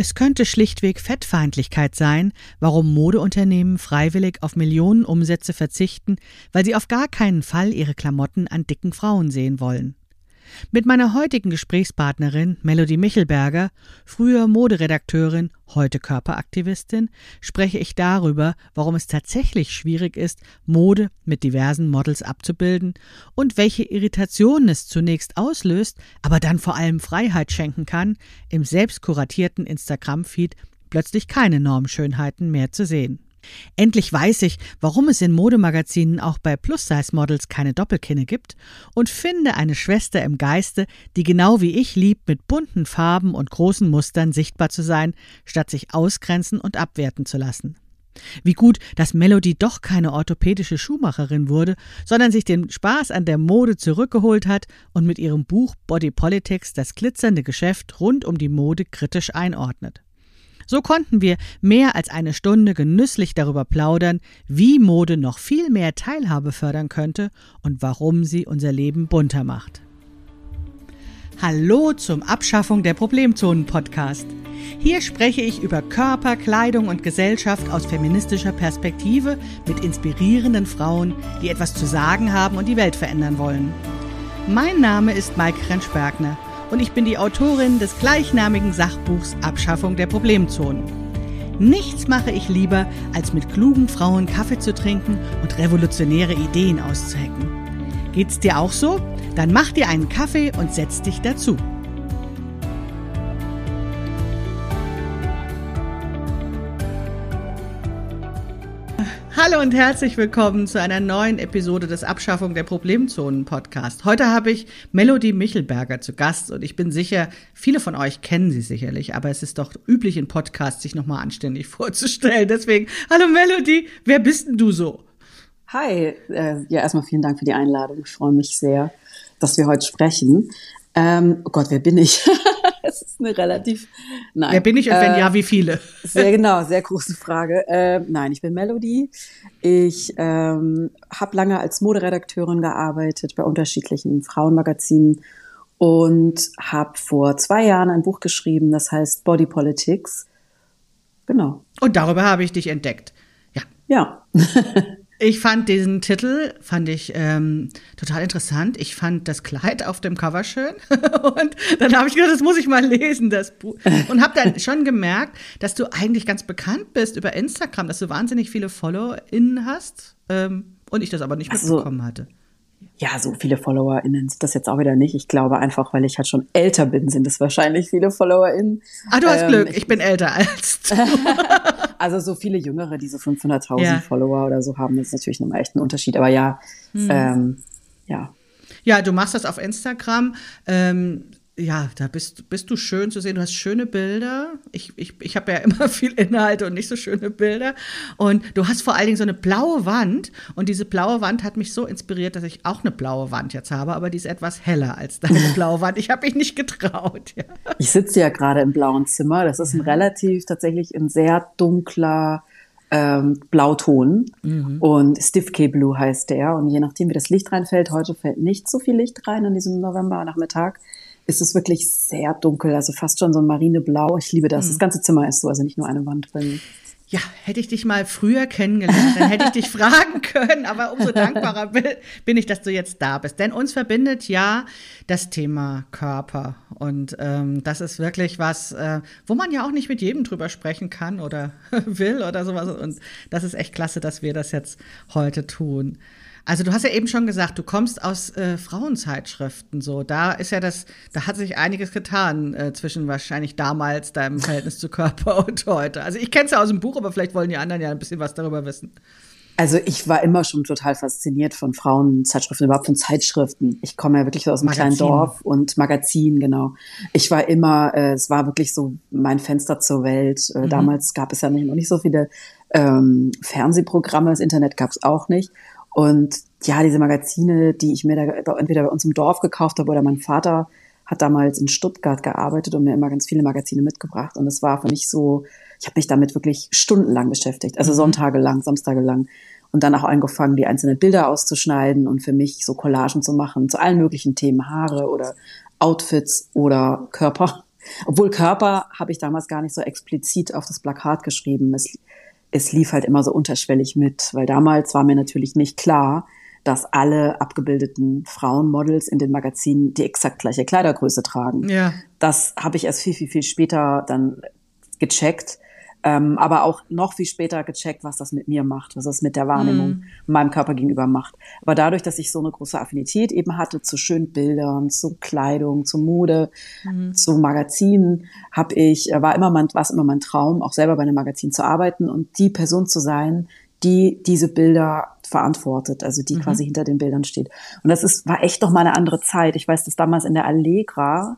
Es könnte schlichtweg Fettfeindlichkeit sein, warum Modeunternehmen freiwillig auf Millionen Umsätze verzichten, weil sie auf gar keinen Fall ihre Klamotten an dicken Frauen sehen wollen. Mit meiner heutigen Gesprächspartnerin Melody Michelberger, früher Moderedakteurin, heute Körperaktivistin, spreche ich darüber, warum es tatsächlich schwierig ist, Mode mit diversen Models abzubilden und welche Irritationen es zunächst auslöst, aber dann vor allem Freiheit schenken kann, im selbst kuratierten Instagram-Feed plötzlich keine Normschönheiten mehr zu sehen. Endlich weiß ich, warum es in Modemagazinen auch bei Plus-Size-Models keine Doppelkinne gibt und finde eine Schwester im Geiste, die genau wie ich liebt, mit bunten Farben und großen Mustern sichtbar zu sein, statt sich ausgrenzen und abwerten zu lassen. Wie gut, dass Melody doch keine orthopädische Schuhmacherin wurde, sondern sich den Spaß an der Mode zurückgeholt hat und mit ihrem Buch Body Politics das glitzernde Geschäft rund um die Mode kritisch einordnet. So konnten wir mehr als eine Stunde genüsslich darüber plaudern, wie Mode noch viel mehr Teilhabe fördern könnte und warum sie unser Leben bunter macht. Hallo zum Abschaffung der Problemzonen Podcast. Hier spreche ich über Körper, Kleidung und Gesellschaft aus feministischer Perspektive mit inspirierenden Frauen, die etwas zu sagen haben und die Welt verändern wollen. Mein Name ist Maike Rentschbergner und ich bin die Autorin des gleichnamigen Sachbuchs Abschaffung der Problemzonen. Nichts mache ich lieber, als mit klugen Frauen Kaffee zu trinken und revolutionäre Ideen auszuhacken. Geht's dir auch so? Dann mach dir einen Kaffee und setz dich dazu. Hallo und herzlich willkommen zu einer neuen Episode des Abschaffung der Problemzonen Podcast. Heute habe ich Melody Michelberger zu Gast und ich bin sicher, viele von euch kennen sie sicherlich, aber es ist doch üblich in Podcasts, sich nochmal anständig vorzustellen. Deswegen, hallo Melody, wer bist denn du so? Hi, äh, ja, erstmal vielen Dank für die Einladung. Ich freue mich sehr, dass wir heute sprechen. Ähm, oh Gott, wer bin ich? das ist eine relativ. Nein. Wer bin ich und wenn äh, ja, wie viele? sehr genau, sehr große Frage. Äh, nein, ich bin Melody. Ich ähm, habe lange als Moderedakteurin gearbeitet bei unterschiedlichen Frauenmagazinen und habe vor zwei Jahren ein Buch geschrieben, das heißt Body Politics. Genau. Und darüber habe ich dich entdeckt. Ja. Ja. Ich fand diesen Titel, fand ich ähm, total interessant. Ich fand das Kleid auf dem Cover schön. und dann habe ich gedacht, das muss ich mal lesen, das Buch. Und habe dann schon gemerkt, dass du eigentlich ganz bekannt bist über Instagram, dass du wahnsinnig viele FollowerInnen hast. Ähm, und ich das aber nicht mitbekommen hatte ja, so viele FollowerInnen sind das jetzt auch wieder nicht. Ich glaube einfach, weil ich halt schon älter bin, sind es wahrscheinlich viele FollowerInnen. Ah, du hast ähm, Glück, ich, ich, bin älter als du. also so viele Jüngere, die so 500.000 ja. Follower oder so haben, ist natürlich nochmal echt ein Unterschied. Aber ja, hm. ähm, ja. Ja, du machst das auf Instagram. Ähm, ja, da bist, bist du schön zu sehen. Du hast schöne Bilder. Ich, ich, ich habe ja immer viel Inhalte und nicht so schöne Bilder. Und du hast vor allen Dingen so eine blaue Wand. Und diese blaue Wand hat mich so inspiriert, dass ich auch eine blaue Wand jetzt habe. Aber die ist etwas heller als deine blaue Wand. Ich habe mich nicht getraut. Ja. Ich sitze ja gerade im blauen Zimmer. Das ist ein relativ tatsächlich ein sehr dunkler ähm, Blauton. Mhm. Und Stiff K Blue heißt der. Und je nachdem, wie das Licht reinfällt, heute fällt nicht so viel Licht rein in diesem November-Nachmittag ist es wirklich sehr dunkel, also fast schon so ein marineblau. Ich liebe das. Mhm. Das ganze Zimmer ist so, also nicht nur eine Wand drin. Ja, hätte ich dich mal früher kennengelernt, dann hätte ich dich fragen können, aber umso dankbarer bin ich, dass du jetzt da bist. Denn uns verbindet ja das Thema Körper. Und ähm, das ist wirklich was, äh, wo man ja auch nicht mit jedem drüber sprechen kann oder will oder sowas. Und das ist echt klasse, dass wir das jetzt heute tun. Also du hast ja eben schon gesagt, du kommst aus äh, Frauenzeitschriften so. Da ist ja das, da hat sich einiges getan äh, zwischen wahrscheinlich damals deinem Verhältnis zu Körper und heute. Also ich kenne es ja aus dem Buch, aber vielleicht wollen die anderen ja ein bisschen was darüber wissen. Also ich war immer schon total fasziniert von Frauenzeitschriften, überhaupt von Zeitschriften. Ich komme ja wirklich aus einem Magazin. kleinen Dorf und Magazin, genau. Ich war immer, äh, es war wirklich so mein Fenster zur Welt. Äh, mhm. Damals gab es ja nicht, noch nicht so viele ähm, Fernsehprogramme, das Internet gab es auch nicht. Und ja, diese Magazine, die ich mir da entweder bei uns im Dorf gekauft habe oder mein Vater hat damals in Stuttgart gearbeitet und mir immer ganz viele Magazine mitgebracht. Und es war für mich so, ich habe mich damit wirklich stundenlang beschäftigt, also mhm. Sonntage lang, Samstage lang. Und dann auch angefangen, die einzelnen Bilder auszuschneiden und für mich so Collagen zu machen zu allen möglichen Themen, Haare oder Outfits oder Körper. Obwohl Körper habe ich damals gar nicht so explizit auf das Plakat geschrieben. Es, es lief halt immer so unterschwellig mit, weil damals war mir natürlich nicht klar, dass alle abgebildeten Frauenmodels in den Magazinen die exakt gleiche Kleidergröße tragen. Ja. Das habe ich erst viel, viel, viel später dann gecheckt. Ähm, aber auch noch viel später gecheckt, was das mit mir macht, was das mit der Wahrnehmung mm. meinem Körper gegenüber macht. Aber dadurch, dass ich so eine große Affinität eben hatte zu schönen Bildern, zu Kleidung, zu Mode, mm. zu Magazinen, habe ich war immer mein war es immer mein Traum, auch selber bei einem Magazin zu arbeiten und die Person zu sein, die diese Bilder verantwortet, also die mhm. quasi hinter den Bildern steht. Und das ist war echt noch mal eine andere Zeit. Ich weiß, dass damals in der Allegra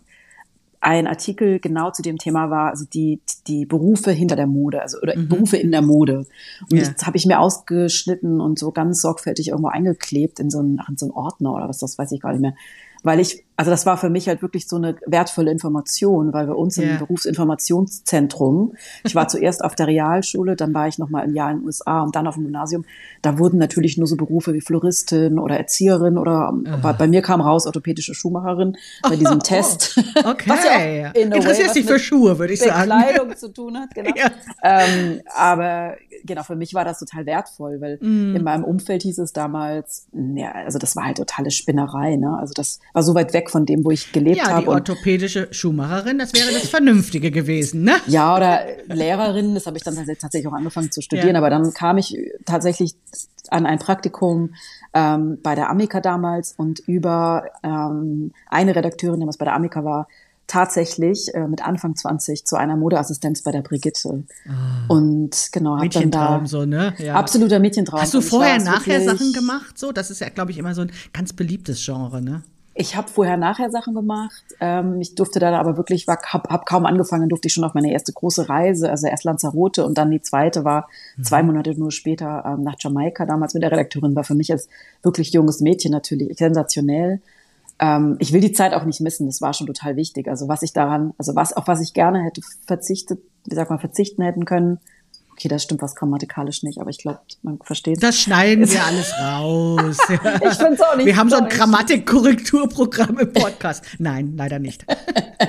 ein Artikel genau zu dem Thema war, also die, die Berufe hinter der Mode, also oder mhm. Berufe in der Mode. Und ja. das habe ich mir ausgeschnitten und so ganz sorgfältig irgendwo eingeklebt in so einen, in so einen Ordner oder was, das weiß ich gar nicht mehr weil ich, also das war für mich halt wirklich so eine wertvolle Information, weil wir uns yeah. im Berufsinformationszentrum, ich war zuerst auf der Realschule, dann war ich noch mal ein Jahr in den USA und dann auf dem Gymnasium, da wurden natürlich nur so Berufe wie Floristin oder Erzieherin oder uh. bei, bei, mir kam raus orthopädische Schuhmacherin bei diesem oh, Test. Okay. Was ja auch Interessierst dich für Schuhe, würde ich sagen. Kleidung zu tun hat, genau. Ja. Ähm, aber genau, für mich war das total wertvoll, weil mm. in meinem Umfeld hieß es damals, ja, also das war halt totale Spinnerei, ne? Also das war so weit weg von dem, wo ich gelebt habe. Ja, die orthopädische Schuhmacherin, das wäre das Vernünftige gewesen, ne? Ja, oder Lehrerin, das habe ich dann tatsächlich auch angefangen zu studieren, ja. aber dann kam ich tatsächlich an ein Praktikum ähm, bei der Amica damals und über ähm, eine Redakteurin, die was bei der Amica war, tatsächlich äh, mit Anfang 20 zu einer Modeassistenz bei der Brigitte. Oh. Und genau, hab dann da so, ne? Ja. absoluter Mädchentraum. Hast du vorher nachher Sachen gemacht? So, das ist ja, glaube ich, immer so ein ganz beliebtes Genre, ne? Ich habe vorher nachher Sachen gemacht. Ähm, ich durfte dann aber wirklich, war, hab, hab kaum angefangen, durfte ich schon auf meine erste große Reise, also erst Lanzarote und dann die zweite war mhm. zwei Monate nur später ähm, nach Jamaika, damals mit der Redakteurin, war für mich als wirklich junges Mädchen natürlich sensationell. Ähm, ich will die Zeit auch nicht missen, das war schon total wichtig. Also was ich daran, also was, auf was ich gerne hätte verzichtet, wie sagt man, verzichten hätten können, Okay, das stimmt was grammatikalisch nicht, aber ich glaube, man versteht. Das schneiden wir alles raus. ich finde es auch nicht. Wir haben so ein Grammatikkorrekturprogramm im Podcast. Nein, leider nicht.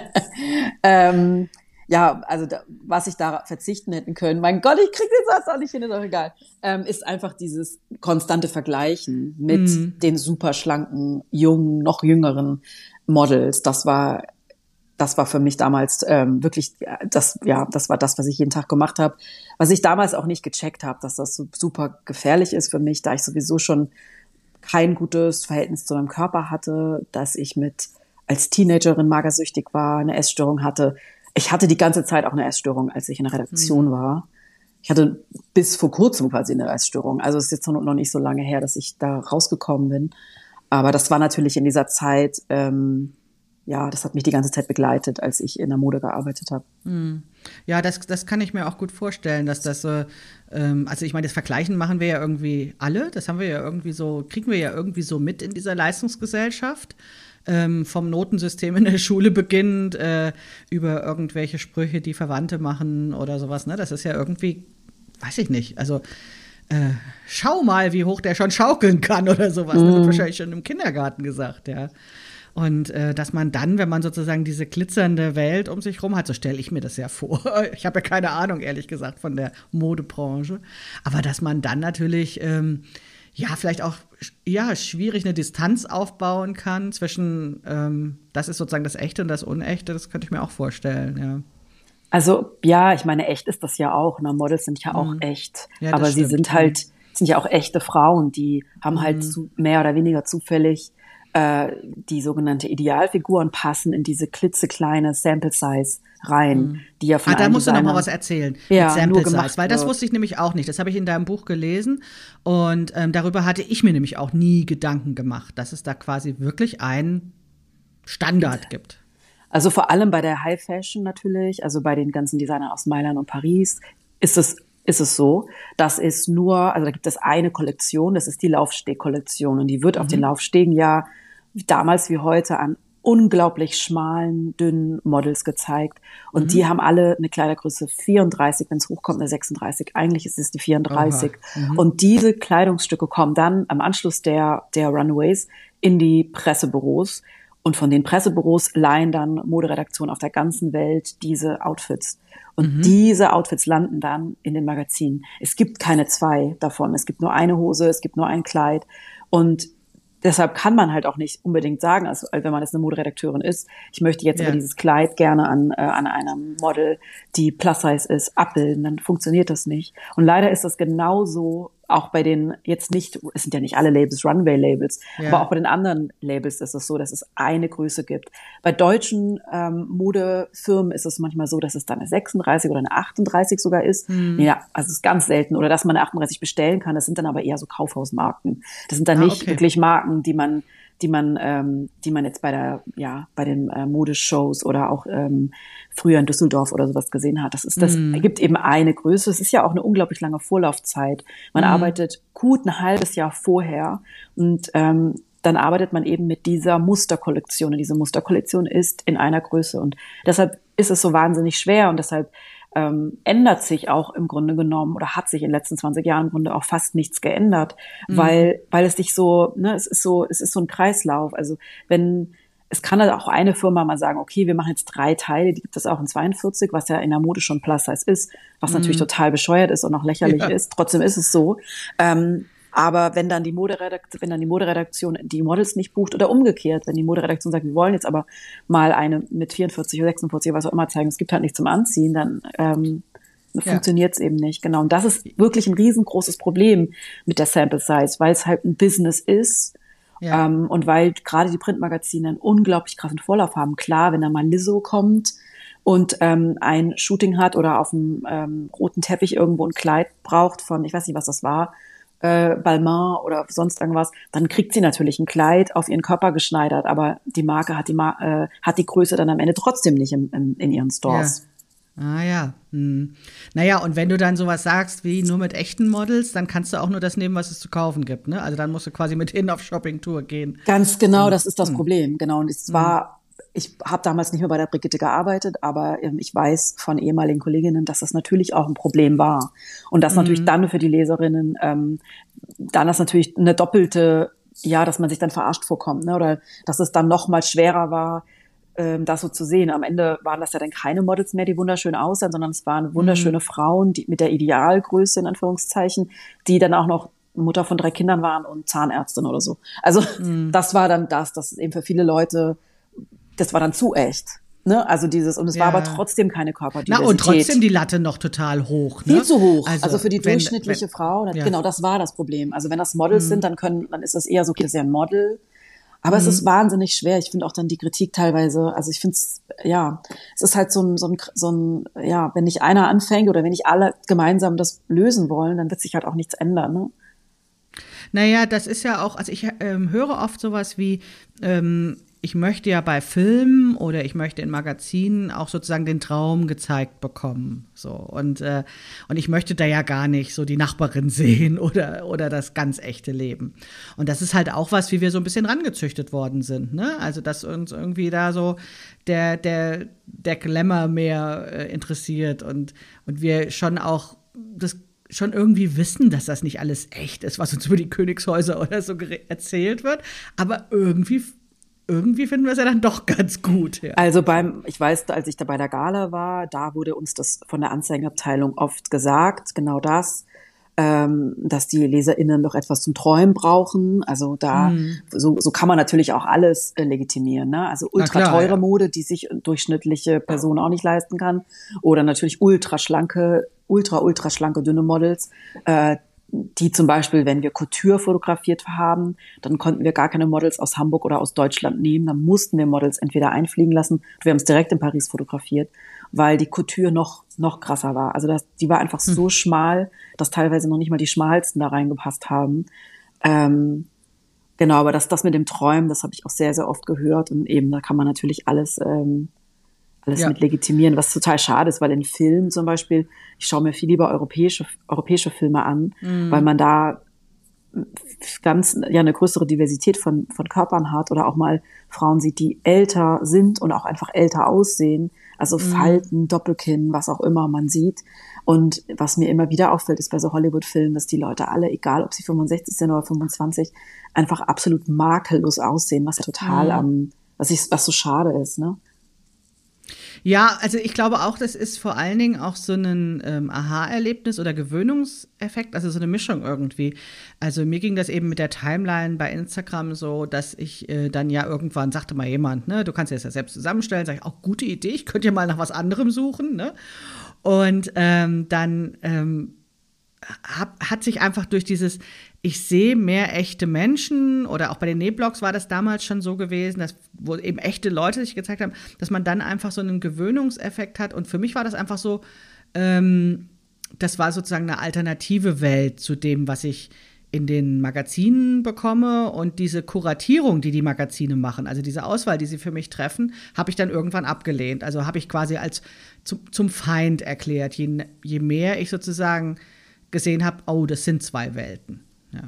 ähm, ja, also da, was ich da verzichten hätten können, mein Gott, ich krieg den Satz auch nicht hin, ist doch egal, ähm, ist einfach dieses konstante Vergleichen mit mm. den super schlanken, jungen, noch jüngeren Models. Das war das war für mich damals ähm, wirklich das ja das war das was ich jeden Tag gemacht habe. Was ich damals auch nicht gecheckt habe dass das so super gefährlich ist für mich da ich sowieso schon kein gutes Verhältnis zu meinem Körper hatte dass ich mit als Teenagerin magersüchtig war eine Essstörung hatte. Ich hatte die ganze Zeit auch eine Essstörung als ich in der Redaktion mhm. war. Ich hatte bis vor kurzem quasi eine Essstörung. Also es ist jetzt noch nicht so lange her dass ich da rausgekommen bin. Aber das war natürlich in dieser Zeit ähm, ja, das hat mich die ganze Zeit begleitet, als ich in der Mode gearbeitet habe. Hm. Ja, das, das kann ich mir auch gut vorstellen, dass das, äh, also ich meine, das Vergleichen machen wir ja irgendwie alle, das haben wir ja irgendwie so, kriegen wir ja irgendwie so mit in dieser Leistungsgesellschaft. Ähm, vom Notensystem in der Schule beginnend, äh, über irgendwelche Sprüche, die Verwandte machen oder sowas. Ne? Das ist ja irgendwie, weiß ich nicht, also äh, schau mal, wie hoch der schon schaukeln kann oder sowas. Mhm. Das wird wahrscheinlich schon im Kindergarten gesagt, ja. Und äh, dass man dann, wenn man sozusagen diese glitzernde Welt um sich rum hat, so stelle ich mir das ja vor. Ich habe ja keine Ahnung, ehrlich gesagt, von der Modebranche. Aber dass man dann natürlich, ähm, ja, vielleicht auch ja, schwierig eine Distanz aufbauen kann zwischen, ähm, das ist sozusagen das Echte und das Unechte, das könnte ich mir auch vorstellen, ja. Also ja, ich meine, echt ist das ja auch. Ne? Models sind ja auch mhm. echt. Ja, aber stimmt. sie sind halt, sind ja auch echte Frauen, die haben halt mhm. halt zu, mehr oder weniger zufällig äh, die sogenannte Idealfiguren passen in diese klitzekleine Sample Size rein, mhm. die ja von Ah, da musst du noch mal was erzählen. Ja, mit Sample Size, weil das wusste ich nämlich auch nicht. Das habe ich in deinem Buch gelesen und ähm, darüber hatte ich mir nämlich auch nie Gedanken gemacht, dass es da quasi wirklich einen Standard gibt. Also vor allem bei der High Fashion natürlich, also bei den ganzen Designern aus Mailand und Paris, ist es ist es so, dass es nur, also da gibt es eine Kollektion, das ist die Laufsteg-Kollektion und die wird mhm. auf den mhm. Laufstegen ja damals wie heute an unglaublich schmalen, dünnen Models gezeigt. Und mhm. die haben alle eine Kleidergröße 34, wenn es hochkommt, eine 36. Eigentlich ist es die 34. Mhm. Und diese Kleidungsstücke kommen dann am Anschluss der, der Runways in die Pressebüros. Und von den Pressebüros leihen dann Moderedaktionen auf der ganzen Welt diese Outfits. Und mhm. diese Outfits landen dann in den Magazinen. Es gibt keine zwei davon. Es gibt nur eine Hose, es gibt nur ein Kleid. Und deshalb kann man halt auch nicht unbedingt sagen, also wenn man jetzt eine Moderedakteurin ist, ich möchte jetzt ja. aber dieses Kleid gerne an, äh, an einem Model, die Plus Size ist, abbilden, dann funktioniert das nicht. Und leider ist das genauso auch bei den jetzt nicht, es sind ja nicht alle Labels Runway-Labels, ja. aber auch bei den anderen Labels ist es so, dass es eine Größe gibt. Bei deutschen ähm, Modefirmen ist es manchmal so, dass es dann eine 36 oder eine 38 sogar ist. Mhm. Ja, also es ist ganz selten. Oder dass man eine 38 bestellen kann. Das sind dann aber eher so Kaufhausmarken. Das sind dann ah, nicht okay. wirklich Marken, die man die man, ähm, die man jetzt bei der, ja, bei den äh, Modeshows oder auch ähm, früher in Düsseldorf oder sowas gesehen hat. Das ist, das mm. gibt eben eine Größe. Es ist ja auch eine unglaublich lange Vorlaufzeit. Man mm. arbeitet gut ein halbes Jahr vorher und ähm, dann arbeitet man eben mit dieser Musterkollektion. Und diese Musterkollektion ist in einer Größe. Und deshalb ist es so wahnsinnig schwer und deshalb ähm, ändert sich auch im Grunde genommen oder hat sich in den letzten 20 Jahren im Grunde auch fast nichts geändert, mhm. weil, weil es dich so, ne, es ist so, es ist so ein Kreislauf. Also wenn, es kann halt auch eine Firma mal sagen, okay, wir machen jetzt drei Teile, die gibt es auch in 42, was ja in der Mode schon Plus Size ist, was mhm. natürlich total bescheuert ist und auch lächerlich ja. ist. Trotzdem ist es so. Ähm, aber wenn dann die Moderedaktion, wenn dann die Moderedaktion die Models nicht bucht oder umgekehrt, wenn die Moderedaktion sagt, wir wollen jetzt aber mal eine mit 44 oder 46 was auch immer zeigen, es gibt halt nichts zum Anziehen, dann ähm, ja. funktioniert es eben nicht. Genau. Und das ist wirklich ein riesengroßes Problem mit der Sample Size, weil es halt ein Business ist. Ja. Ähm, und weil gerade die Printmagazine einen unglaublich krassen Vorlauf haben. Klar, wenn da mal Lizzo kommt, und ähm, ein Shooting hat oder auf dem ähm, roten Teppich irgendwo ein Kleid braucht von, ich weiß nicht, was das war, äh, Balmain oder sonst irgendwas, dann kriegt sie natürlich ein Kleid auf ihren Körper geschneidert, aber die Marke hat die, Mar äh, hat die Größe dann am Ende trotzdem nicht im, im, in ihren Stores. Ja. Ah ja. Hm. Naja, und wenn du dann sowas sagst wie nur mit echten Models, dann kannst du auch nur das nehmen, was es zu kaufen gibt. Ne? Also dann musst du quasi mit hin auf Shoppingtour gehen. Ganz genau, hm. das ist das hm. Problem. Genau. Und es war ich habe damals nicht mehr bei der Brigitte gearbeitet, aber ähm, ich weiß von ehemaligen Kolleginnen, dass das natürlich auch ein Problem war. Und das mhm. natürlich dann für die Leserinnen, ähm, dann ist natürlich eine doppelte, ja, dass man sich dann verarscht vorkommt, ne? oder dass es dann noch mal schwerer war, ähm, das so zu sehen. Am Ende waren das ja dann keine Models mehr, die wunderschön aussahen, sondern es waren wunderschöne mhm. Frauen, die mit der Idealgröße in Anführungszeichen, die dann auch noch Mutter von drei Kindern waren und Zahnärztin oder so. Also mhm. das war dann das, das eben für viele Leute das war dann zu echt. Ne? Also dieses, und es ja. war aber trotzdem keine Körperdiversität. Na, und trotzdem die Latte noch total hoch. Ne? Viel zu hoch. Also, also für die wenn, durchschnittliche wenn, Frau, ja. genau, das war das Problem. Also wenn das Models mhm. sind, dann können, dann ist das eher so, okay, das ist ja ein Model. Aber mhm. es ist wahnsinnig schwer. Ich finde auch dann die Kritik teilweise, also ich finde es, ja, es ist halt so ein, so ein, so ein, ja, wenn nicht einer anfängt oder wenn nicht alle gemeinsam das lösen wollen, dann wird sich halt auch nichts ändern, ne? Naja, das ist ja auch, also ich ähm, höre oft sowas wie, ähm, ich möchte ja bei Filmen oder ich möchte in Magazinen auch sozusagen den Traum gezeigt bekommen. So und äh, und ich möchte da ja gar nicht so die Nachbarin sehen oder oder das ganz echte Leben. Und das ist halt auch was, wie wir so ein bisschen rangezüchtet worden sind. Ne? Also dass uns irgendwie da so der der der Glamour mehr äh, interessiert und und wir schon auch das schon irgendwie wissen, dass das nicht alles echt ist, was uns über die Königshäuser oder so erzählt wird, aber irgendwie irgendwie finden wir es ja dann doch ganz gut. Ja. Also beim, ich weiß, als ich da bei der Gala war, da wurde uns das von der Anzeigenabteilung oft gesagt, genau das, ähm, dass die LeserInnen noch etwas zum Träumen brauchen. Also da, mhm. so, so kann man natürlich auch alles äh, legitimieren. Ne? Also ultra klar, teure ja. Mode, die sich durchschnittliche Person auch nicht leisten kann. Oder natürlich ultra schlanke, ultra, ultra schlanke, dünne Models, äh, die zum Beispiel, wenn wir Couture fotografiert haben, dann konnten wir gar keine Models aus Hamburg oder aus Deutschland nehmen. Dann mussten wir Models entweder einfliegen lassen. Wir haben es direkt in Paris fotografiert, weil die Couture noch, noch krasser war. Also das, die war einfach hm. so schmal, dass teilweise noch nicht mal die schmalsten da reingepasst haben. Ähm, genau, aber das, das mit dem Träumen, das habe ich auch sehr, sehr oft gehört. Und eben, da kann man natürlich alles ähm, alles ja. mit legitimieren, was total schade ist, weil in Filmen zum Beispiel, ich schaue mir viel lieber europäische, europäische Filme an, mhm. weil man da ganz ja eine größere Diversität von, von Körpern hat oder auch mal Frauen sieht, die älter sind und auch einfach älter aussehen. Also mhm. Falten, Doppelkinn, was auch immer man sieht. Und was mir immer wieder auffällt, ist bei so Hollywood-Filmen, dass die Leute alle, egal ob sie 65 sind oder 25, einfach absolut makellos aussehen, was total mhm. am was ich, was so schade ist, ne? Ja, also ich glaube auch, das ist vor allen Dingen auch so ein ähm, Aha-Erlebnis oder Gewöhnungseffekt, also so eine Mischung irgendwie. Also mir ging das eben mit der Timeline bei Instagram so, dass ich äh, dann ja irgendwann sagte mal jemand, ne, du kannst dir das ja selbst zusammenstellen, sag ich, auch gute Idee, ich könnte ja mal nach was anderem suchen, ne? Und ähm, dann ähm, hab, hat sich einfach durch dieses, ich sehe mehr echte Menschen oder auch bei den Nähblogs war das damals schon so gewesen, dass wo eben echte Leute sich gezeigt haben, dass man dann einfach so einen Gewöhnungseffekt hat. Und für mich war das einfach so, ähm, das war sozusagen eine alternative Welt zu dem, was ich in den Magazinen bekomme und diese Kuratierung, die die Magazine machen, also diese Auswahl, die sie für mich treffen, habe ich dann irgendwann abgelehnt. Also habe ich quasi als zum, zum Feind erklärt, je, je mehr ich sozusagen gesehen habe, oh, das sind zwei Welten. Ja.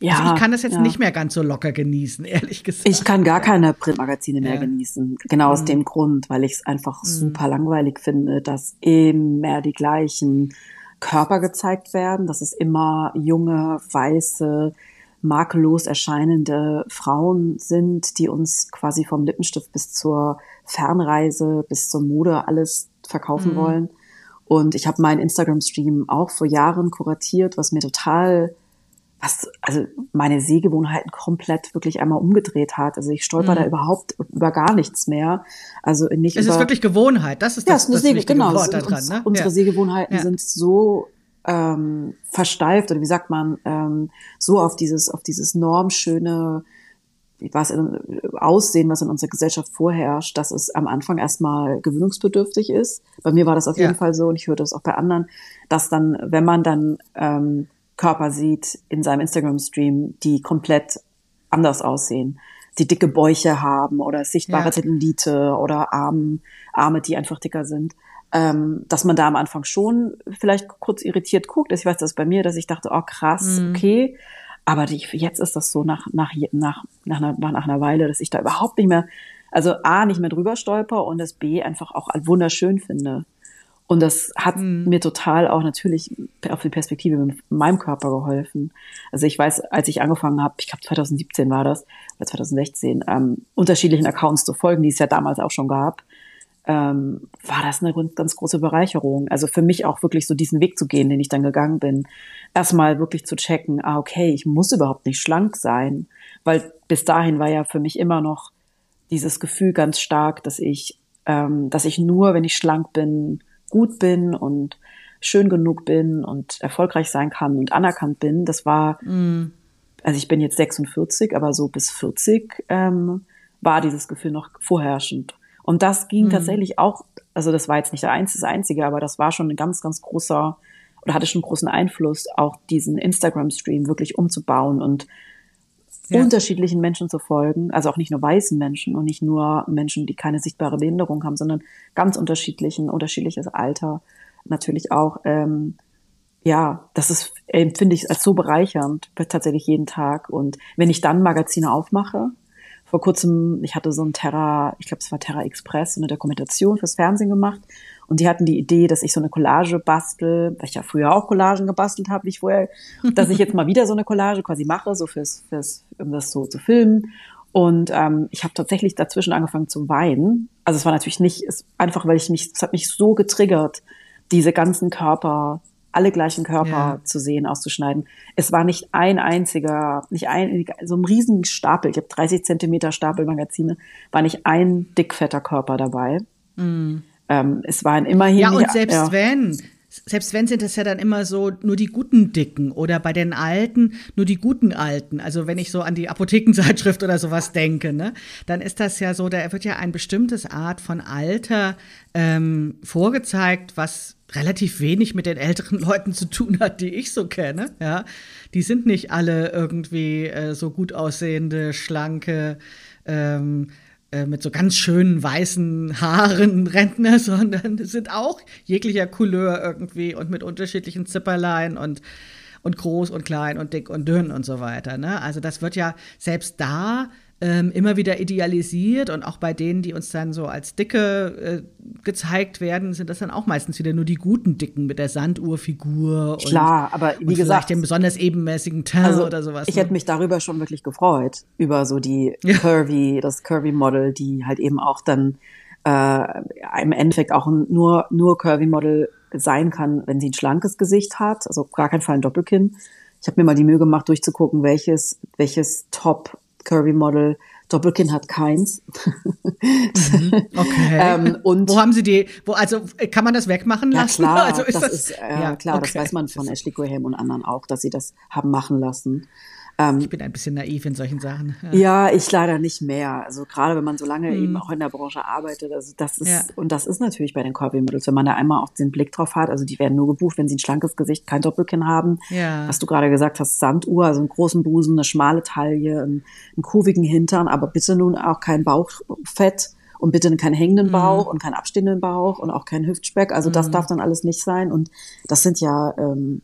Ja, also ich kann das jetzt ja. nicht mehr ganz so locker genießen, ehrlich gesagt. Ich kann gar keine Printmagazine mehr ja. genießen. Genau aus mhm. dem Grund, weil ich es einfach mhm. super langweilig finde, dass immer die gleichen Körper gezeigt werden, dass es immer junge, weiße, makellos erscheinende Frauen sind, die uns quasi vom Lippenstift bis zur Fernreise, bis zur Mode alles verkaufen mhm. wollen. Und ich habe meinen Instagram-Stream auch vor Jahren kuratiert, was mir total, was, also meine Sehgewohnheiten komplett wirklich einmal umgedreht hat. Also ich stolper mhm. da überhaupt über gar nichts mehr. Also nicht es über, ist wirklich Gewohnheit. Das ist ja, das, eine das Seh genau, Wort da dran. Ne? Unsere ja. Sehgewohnheiten ja. sind so ähm, versteift oder wie sagt man ähm, so auf dieses auf dieses normschöne was in, Aussehen, was in unserer Gesellschaft vorherrscht, dass es am Anfang erstmal gewöhnungsbedürftig ist. Bei mir war das auf jeden Fall so und ich höre das auch bei anderen, dass dann, wenn man dann ähm, Körper sieht in seinem Instagram-Stream, die komplett anders aussehen, die dicke Bäuche haben oder sichtbare ja. Zellulite oder Arme, Arme, die einfach dicker sind, ähm, dass man da am Anfang schon vielleicht kurz irritiert guckt. Ich weiß das bei mir, dass ich dachte, oh krass, mhm. okay, aber die, jetzt ist das so nach, nach, nach, nach, einer, nach einer Weile, dass ich da überhaupt nicht mehr, also A, nicht mehr drüber stolper und das B einfach auch wunderschön finde. Und das hat mhm. mir total auch natürlich auf die Perspektive mit meinem Körper geholfen. Also ich weiß, als ich angefangen habe, ich glaube 2017 war das, oder 2016, ähm, unterschiedlichen Accounts zu folgen, die es ja damals auch schon gab, ähm, war das eine ganz große Bereicherung. Also für mich auch wirklich so diesen Weg zu gehen, den ich dann gegangen bin. Erstmal wirklich zu checken, ah, okay, ich muss überhaupt nicht schlank sein. Weil bis dahin war ja für mich immer noch dieses Gefühl ganz stark, dass ich, ähm, dass ich nur, wenn ich schlank bin, gut bin und schön genug bin und erfolgreich sein kann und anerkannt bin. Das war, mm. also ich bin jetzt 46, aber so bis 40 ähm, war dieses Gefühl noch vorherrschend. Und das ging mhm. tatsächlich auch, also das war jetzt nicht der einzige, das einzige, aber das war schon ein ganz, ganz großer oder hatte schon großen Einfluss, auch diesen Instagram-Stream wirklich umzubauen und ja. unterschiedlichen Menschen zu folgen, also auch nicht nur weißen Menschen und nicht nur Menschen, die keine sichtbare Behinderung haben, sondern ganz unterschiedlichen, unterschiedliches Alter natürlich auch. Ähm, ja, das ist, empfinde ich als so bereichernd, tatsächlich jeden Tag. Und wenn ich dann Magazine aufmache, vor kurzem, ich hatte so ein Terra, ich glaube, es war Terra Express, eine Dokumentation fürs Fernsehen gemacht. Und die hatten die Idee, dass ich so eine Collage bastel, weil ich ja früher auch Collagen gebastelt habe, wie ich vorher, dass ich jetzt mal wieder so eine Collage quasi mache, so fürs, fürs um das so zu filmen. Und ähm, ich habe tatsächlich dazwischen angefangen zu weinen. Also es war natürlich nicht, es, einfach weil ich mich, es hat mich so getriggert, diese ganzen Körper alle gleichen Körper ja. zu sehen, auszuschneiden. Es war nicht ein einziger, nicht ein, so ein riesigen Stapel, ich habe 30 Zentimeter Stapelmagazine, war nicht ein dickfetter Körper dabei. Mhm. Ähm, es waren immerhin. Ja, und selbst ja. wenn, selbst wenn sind es ja dann immer so nur die guten Dicken oder bei den Alten nur die guten Alten. Also wenn ich so an die Apothekenzeitschrift oder sowas denke, ne, dann ist das ja so, da wird ja ein bestimmtes Art von Alter ähm, vorgezeigt, was relativ wenig mit den älteren Leuten zu tun hat, die ich so kenne. Ja, die sind nicht alle irgendwie äh, so gut aussehende, schlanke. Ähm, äh, mit so ganz schönen weißen Haaren Rentner, sondern sind auch jeglicher Couleur irgendwie und mit unterschiedlichen Zipperlein und und groß und klein und dick und dünn und so weiter. Ne? Also das wird ja selbst da ähm, immer wieder idealisiert und auch bei denen, die uns dann so als dicke äh, gezeigt werden, sind das dann auch meistens wieder nur die guten Dicken mit der Sanduhrfigur. Klar, und, aber wie und gesagt, vielleicht dem besonders ebenmäßigen Teint also, oder sowas. Ich ne? hätte mich darüber schon wirklich gefreut über so die ja. Curvy, das Curvy Model, die halt eben auch dann äh, im Endeffekt auch nur nur Curvy Model sein kann, wenn sie ein schlankes Gesicht hat, also gar kein Fall ein Doppelkinn. Ich habe mir mal die Mühe gemacht, durchzugucken, welches welches Top Curvy Model. Doppelkinn hat keins. Mhm. okay. ähm, und wo haben Sie die? Wo also kann man das wegmachen lassen? Ja klar, also ist das, das ist äh, ja, klar, okay. das weiß man von Ashley Graham und anderen auch, dass sie das haben machen lassen. Ähm, ich bin ein bisschen naiv in solchen Sachen. Ja. ich leider nicht mehr. Also gerade wenn man so lange hm. eben auch in der Branche arbeitet, also das ist, ja. und das ist natürlich bei den Corby Models, wenn man da einmal auch den Blick drauf hat, also die werden nur gebucht, wenn sie ein schlankes Gesicht, kein Doppelkinn haben. Ja. Was du gerade gesagt hast, Sanduhr, also einen großen Busen, eine schmale Taille, einen, einen kurvigen Hintern, aber bitte nun auch kein Bauchfett und bitte keinen hängenden mhm. Bauch mhm. und keinen abstehenden Bauch und auch kein Hüftspeck. Also das mhm. darf dann alles nicht sein. Und das sind ja ähm,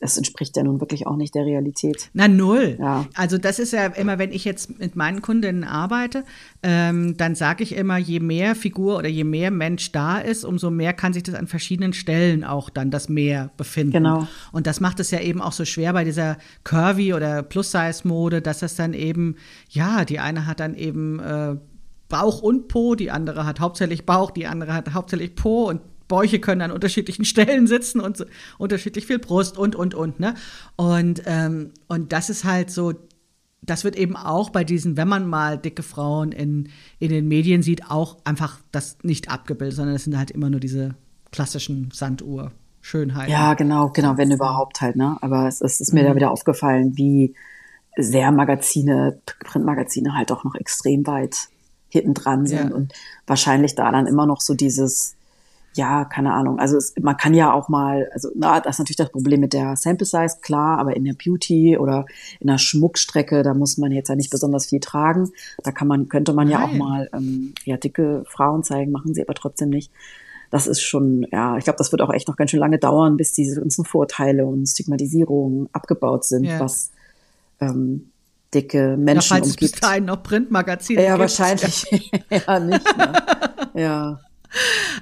das entspricht ja nun wirklich auch nicht der Realität. Na null. Ja. Also das ist ja immer, wenn ich jetzt mit meinen Kundinnen arbeite, ähm, dann sage ich immer, je mehr Figur oder je mehr Mensch da ist, umso mehr kann sich das an verschiedenen Stellen auch dann das Mehr befinden. Genau. Und das macht es ja eben auch so schwer bei dieser Curvy oder Plus-Size-Mode, dass das dann eben, ja, die eine hat dann eben äh, Bauch und Po, die andere hat hauptsächlich Bauch, die andere hat hauptsächlich Po und Bäuche können an unterschiedlichen Stellen sitzen und so, unterschiedlich viel Brust und, und, und. Ne? Und, ähm, und das ist halt so, das wird eben auch bei diesen, wenn man mal dicke Frauen in, in den Medien sieht, auch einfach das nicht abgebildet, sondern es sind halt immer nur diese klassischen Sanduhr. Schönheiten. Ja, genau, genau, wenn überhaupt halt, ne? Aber es, es ist mir mhm. da wieder aufgefallen, wie sehr Magazine, Printmagazine halt auch noch extrem weit hinten dran sind ja. und wahrscheinlich da dann immer noch so dieses, ja, keine Ahnung. Also es, man kann ja auch mal, also na, das ist natürlich das Problem mit der Sample Size, klar, aber in der Beauty oder in der Schmuckstrecke, da muss man jetzt ja nicht besonders viel tragen. Da kann man, könnte man Nein. ja auch mal ähm, ja, dicke Frauen zeigen, machen sie aber trotzdem nicht. Das ist schon, ja, ich glaube, das wird auch echt noch ganz schön lange dauern, bis diese ganzen Vorteile und Stigmatisierungen abgebaut sind, ja. was ähm, dicke Menschen ja, falls umgibt. Es bis dahin noch Printmagazine Ja, wahrscheinlich ja nicht. Ne? ja.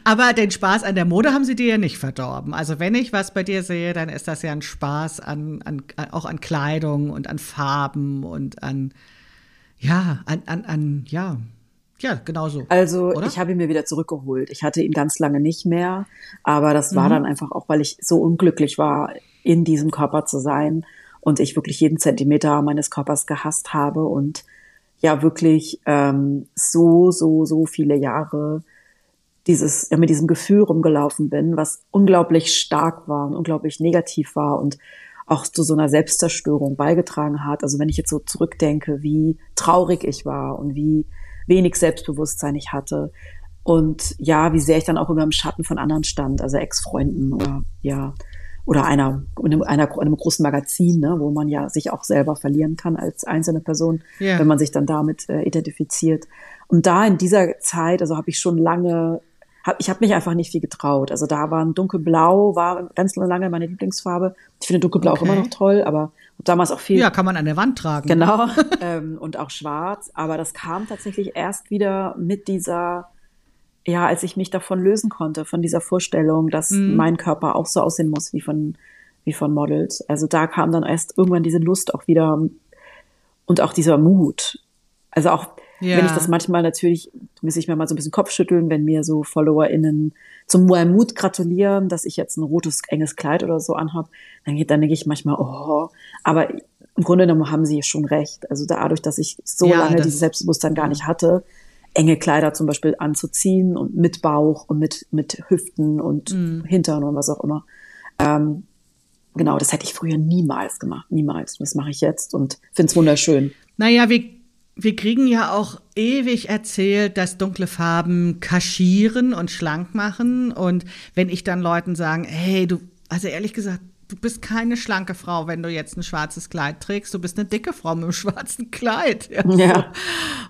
Aber den Spaß an der Mode haben sie dir ja nicht verdorben. Also wenn ich was bei dir sehe, dann ist das ja ein Spaß an, an auch an Kleidung und an Farben und an ja, an, an, an ja, ja, genau so. Also oder? ich habe ihn mir wieder zurückgeholt. Ich hatte ihn ganz lange nicht mehr, aber das war mhm. dann einfach auch, weil ich so unglücklich war, in diesem Körper zu sein und ich wirklich jeden Zentimeter meines Körpers gehasst habe und ja wirklich ähm, so, so, so viele Jahre dieses, ja, mit diesem Gefühl rumgelaufen bin, was unglaublich stark war und unglaublich negativ war und auch zu so einer Selbstzerstörung beigetragen hat. Also wenn ich jetzt so zurückdenke, wie traurig ich war und wie wenig Selbstbewusstsein ich hatte und ja, wie sehr ich dann auch über dem Schatten von anderen stand, also Ex-Freunden oder ja, oder einer, einem, einer, einem großen Magazin, ne, wo man ja sich auch selber verlieren kann als einzelne Person, yeah. wenn man sich dann damit äh, identifiziert. Und da in dieser Zeit, also habe ich schon lange hab, ich habe mich einfach nicht viel getraut. Also da war ein dunkelblau, war ganz lange meine Lieblingsfarbe. Ich finde dunkelblau okay. auch immer noch toll, aber damals auch viel. Ja, kann man an der Wand tragen. Genau. ähm, und auch schwarz. Aber das kam tatsächlich erst wieder mit dieser, ja, als ich mich davon lösen konnte, von dieser Vorstellung, dass mhm. mein Körper auch so aussehen muss wie von, wie von Models. Also da kam dann erst irgendwann diese Lust auch wieder und auch dieser Mut. Also auch ja. Wenn ich das manchmal natürlich, muss ich mir mal so ein bisschen Kopf schütteln, wenn mir so FollowerInnen zum Mut gratulieren, dass ich jetzt ein rotes, enges Kleid oder so anhab, dann, dann denke ich manchmal, oh, aber im Grunde genommen haben sie schon recht. Also dadurch, dass ich so ja, lange dieses Selbstbewusstsein gar nicht hatte, enge Kleider zum Beispiel anzuziehen und mit Bauch und mit, mit Hüften und mm. Hintern und was auch immer. Ähm, genau, das hätte ich früher niemals gemacht. Niemals. Das mache ich jetzt und finde es wunderschön. Naja, wir wir kriegen ja auch ewig erzählt, dass dunkle Farben kaschieren und schlank machen. Und wenn ich dann Leuten sage, hey, du, also ehrlich gesagt, du bist keine schlanke Frau, wenn du jetzt ein schwarzes Kleid trägst. Du bist eine dicke Frau mit einem schwarzen Kleid. Ja. ja.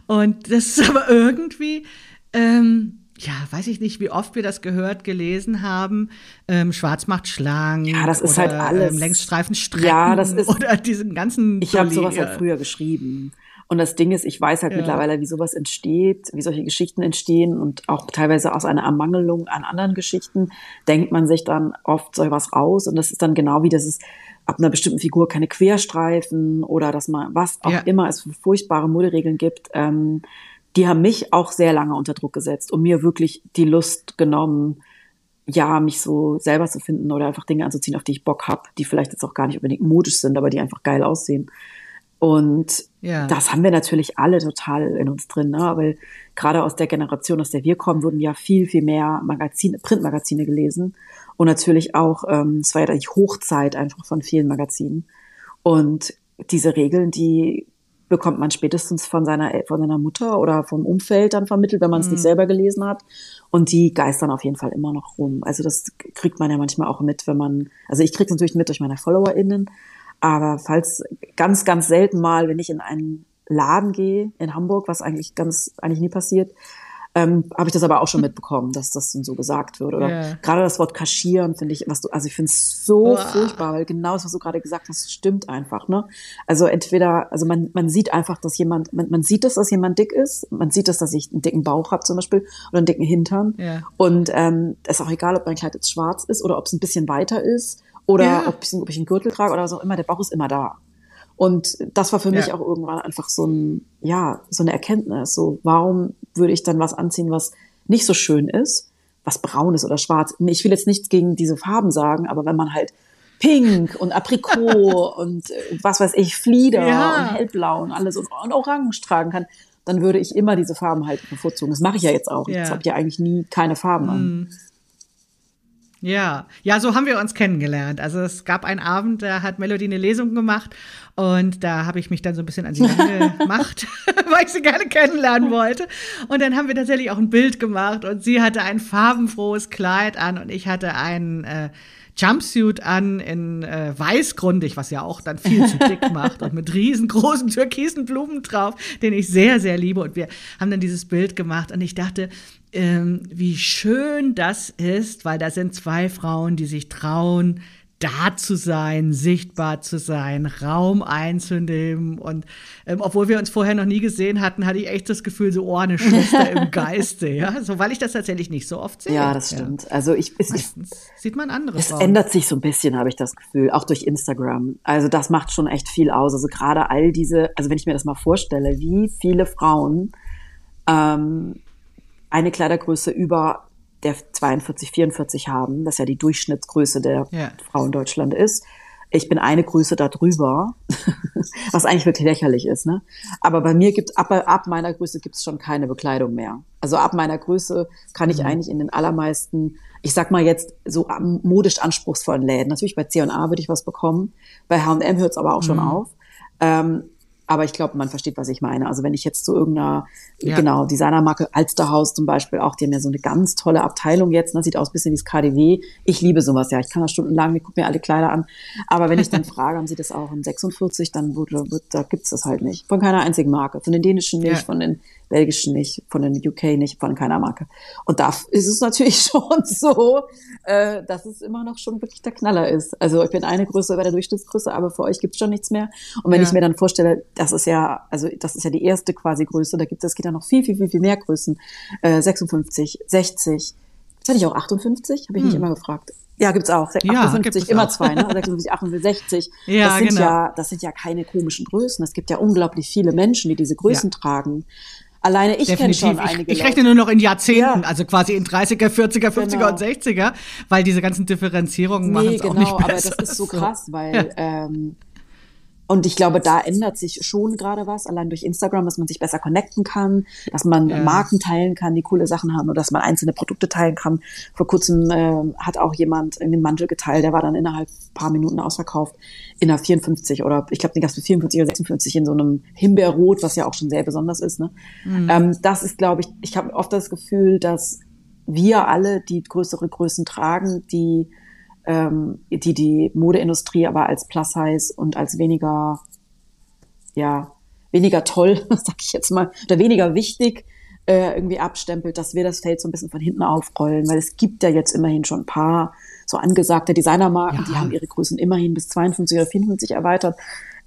Und das ist aber irgendwie, ähm, ja, weiß ich nicht, wie oft wir das gehört, gelesen haben. Ähm, Schwarz macht schlank. Ja, das ist halt oder, halt alles. Ähm, Längsstreifen strecken. Ja, das ist. Oder diesen ganzen. Ich habe sowas halt früher geschrieben. Und das Ding ist, ich weiß halt ja. mittlerweile, wie sowas entsteht, wie solche Geschichten entstehen und auch teilweise aus einer Ermangelung an anderen Geschichten denkt man sich dann oft so was raus und das ist dann genau wie das ist ab einer bestimmten Figur keine Querstreifen oder dass man was auch ja. immer es für furchtbare Moderegeln gibt. Ähm, die haben mich auch sehr lange unter Druck gesetzt und mir wirklich die Lust genommen, ja, mich so selber zu finden oder einfach Dinge anzuziehen, auf die ich Bock hab, die vielleicht jetzt auch gar nicht unbedingt modisch sind, aber die einfach geil aussehen. Und ja. das haben wir natürlich alle total in uns drin, ne? weil gerade aus der Generation, aus der wir kommen, wurden ja viel, viel mehr Magazine, Printmagazine gelesen. Und natürlich auch, ähm, es war ja die Hochzeit einfach von vielen Magazinen. Und diese Regeln, die bekommt man spätestens von seiner, von seiner Mutter oder vom Umfeld dann vermittelt, wenn man es mhm. nicht selber gelesen hat. Und die geistern auf jeden Fall immer noch rum. Also das kriegt man ja manchmal auch mit, wenn man, also ich kriege es natürlich mit durch meine FollowerInnen, aber falls ganz, ganz selten mal, wenn ich in einen Laden gehe in Hamburg, was eigentlich ganz, eigentlich nie passiert, ähm, habe ich das aber auch schon mitbekommen, dass das dann so gesagt wird. Oder yeah. gerade das Wort kaschieren finde ich, was du, also ich finde es so Boah. furchtbar, weil genau das, was du gerade gesagt hast, stimmt einfach. Ne? Also entweder, also man, man sieht einfach, dass jemand, man, man sieht das, dass jemand dick ist, man sieht das, dass ich einen dicken Bauch habe zum Beispiel oder einen dicken Hintern. Yeah. Und ähm, ist auch egal, ob mein Kleid jetzt schwarz ist oder ob es ein bisschen weiter ist oder yeah. ob, ich, ob ich einen Gürtel trage oder was auch immer, der Bauch ist immer da. Und das war für mich auch irgendwann einfach so ein, ja, so eine Erkenntnis. So, warum würde ich dann was anziehen, was nicht so schön ist, was braun ist oder schwarz? Ich will jetzt nichts gegen diese Farben sagen, aber wenn man halt Pink und Aprikot und äh, was weiß ich, Flieder ja. und hellblau und alles und, und orange tragen kann, dann würde ich immer diese Farben halt bevorzugen. Das mache ich ja jetzt auch. Ja. Ich habe ja eigentlich nie keine Farben an. Mm. Ja, ja, so haben wir uns kennengelernt. Also es gab einen Abend, da hat Melody eine Lesung gemacht und da habe ich mich dann so ein bisschen an sie gemacht, weil ich sie gerne kennenlernen wollte. Und dann haben wir tatsächlich auch ein Bild gemacht und sie hatte ein farbenfrohes Kleid an und ich hatte einen äh, Jumpsuit an in äh, weißgrundig, was ja auch dann viel zu dick macht und mit riesengroßen türkisen Blumen drauf, den ich sehr, sehr liebe. Und wir haben dann dieses Bild gemacht und ich dachte, ähm, wie schön das ist, weil da sind zwei Frauen, die sich trauen, da zu sein, sichtbar zu sein, Raum einzunehmen. Und ähm, obwohl wir uns vorher noch nie gesehen hatten, hatte ich echt das Gefühl, so, oh, eine Schwester im Geiste, ja. So, weil ich das tatsächlich nicht so oft sehe. Ja, das stimmt. Ja. Also ich, es, Meistens sieht man andere Es Frauen. ändert sich so ein bisschen, habe ich das Gefühl, auch durch Instagram. Also das macht schon echt viel aus. Also gerade all diese, also wenn ich mir das mal vorstelle, wie viele Frauen ähm, eine Kleidergröße über der 42, 44 haben, das ja die Durchschnittsgröße der ja. Frau in Deutschland ist. Ich bin eine Größe darüber, was eigentlich wirklich lächerlich ist. Ne? Aber bei mir gibt ab, ab meiner Größe gibt es schon keine Bekleidung mehr. Also ab meiner Größe kann ich mhm. eigentlich in den allermeisten, ich sag mal jetzt so modisch anspruchsvollen Läden. Natürlich bei C&A würde ich was bekommen, bei H&M hört es aber auch mhm. schon auf. Ähm, aber ich glaube, man versteht, was ich meine. Also wenn ich jetzt zu irgendeiner, ja. genau, Designermarke Alsterhaus zum Beispiel auch, die haben ja so eine ganz tolle Abteilung jetzt, das ne, sieht aus ein bisschen wie das KDW. Ich liebe sowas, ja. Ich kann da stundenlang, ich gucke mir alle Kleider an. Aber wenn ich dann frage, haben sie das auch in 46, dann wird, wird, da gibt's das halt nicht. Von keiner einzigen Marke. Von den dänischen nicht, ja. von den belgischen nicht, von den UK nicht, von keiner Marke. Und da ist es natürlich schon so, äh, dass es immer noch schon wirklich der Knaller ist. Also ich bin eine Größe bei der Durchschnittsgröße, aber für euch gibt's schon nichts mehr. Und wenn ja. ich mir dann vorstelle, das ist ja, also das ist ja die erste quasi Größe, da gibt es, geht ja noch viel, viel, viel, viel mehr Größen. Äh, 56, 60, das hatte ich auch 58, habe ich hm. nicht immer gefragt. Ja, gibt's auch. 58, ja, immer auch. zwei, ne? 56, 68. Ja, das sind genau. ja, das sind ja keine komischen Größen. Es gibt ja unglaublich viele Menschen, die diese Größen ja. tragen. Alleine ich kenne schon einige. Ich, ich rechne nur noch in Jahrzehnten, ja. also quasi in 30er, 40er, 50er genau. und 60er, weil diese ganzen Differenzierungen nee, machen es genau, auch nicht besser. aber das ist so krass, weil ja. ähm, und ich glaube, da ändert sich schon gerade was, allein durch Instagram, dass man sich besser connecten kann, dass man ja. Marken teilen kann, die coole Sachen haben oder dass man einzelne Produkte teilen kann. Vor kurzem äh, hat auch jemand einen Mantel geteilt, der war dann innerhalb paar Minuten ausverkauft in einer 54 oder ich glaube, den gab es für 54 oder 56 in so einem Himbeerrot, was ja auch schon sehr besonders ist. Ne? Mhm. Ähm, das ist, glaube ich, ich habe oft das Gefühl, dass wir alle, die größere Größen tragen, die ähm, die die Modeindustrie aber als Plus Size und als weniger, ja, weniger toll, sag ich jetzt mal, oder weniger wichtig äh, irgendwie abstempelt, dass wir das Feld so ein bisschen von hinten aufrollen, weil es gibt ja jetzt immerhin schon ein paar so angesagte Designermarken, ja. die haben ihre Größen immerhin bis 52 oder 54 erweitert.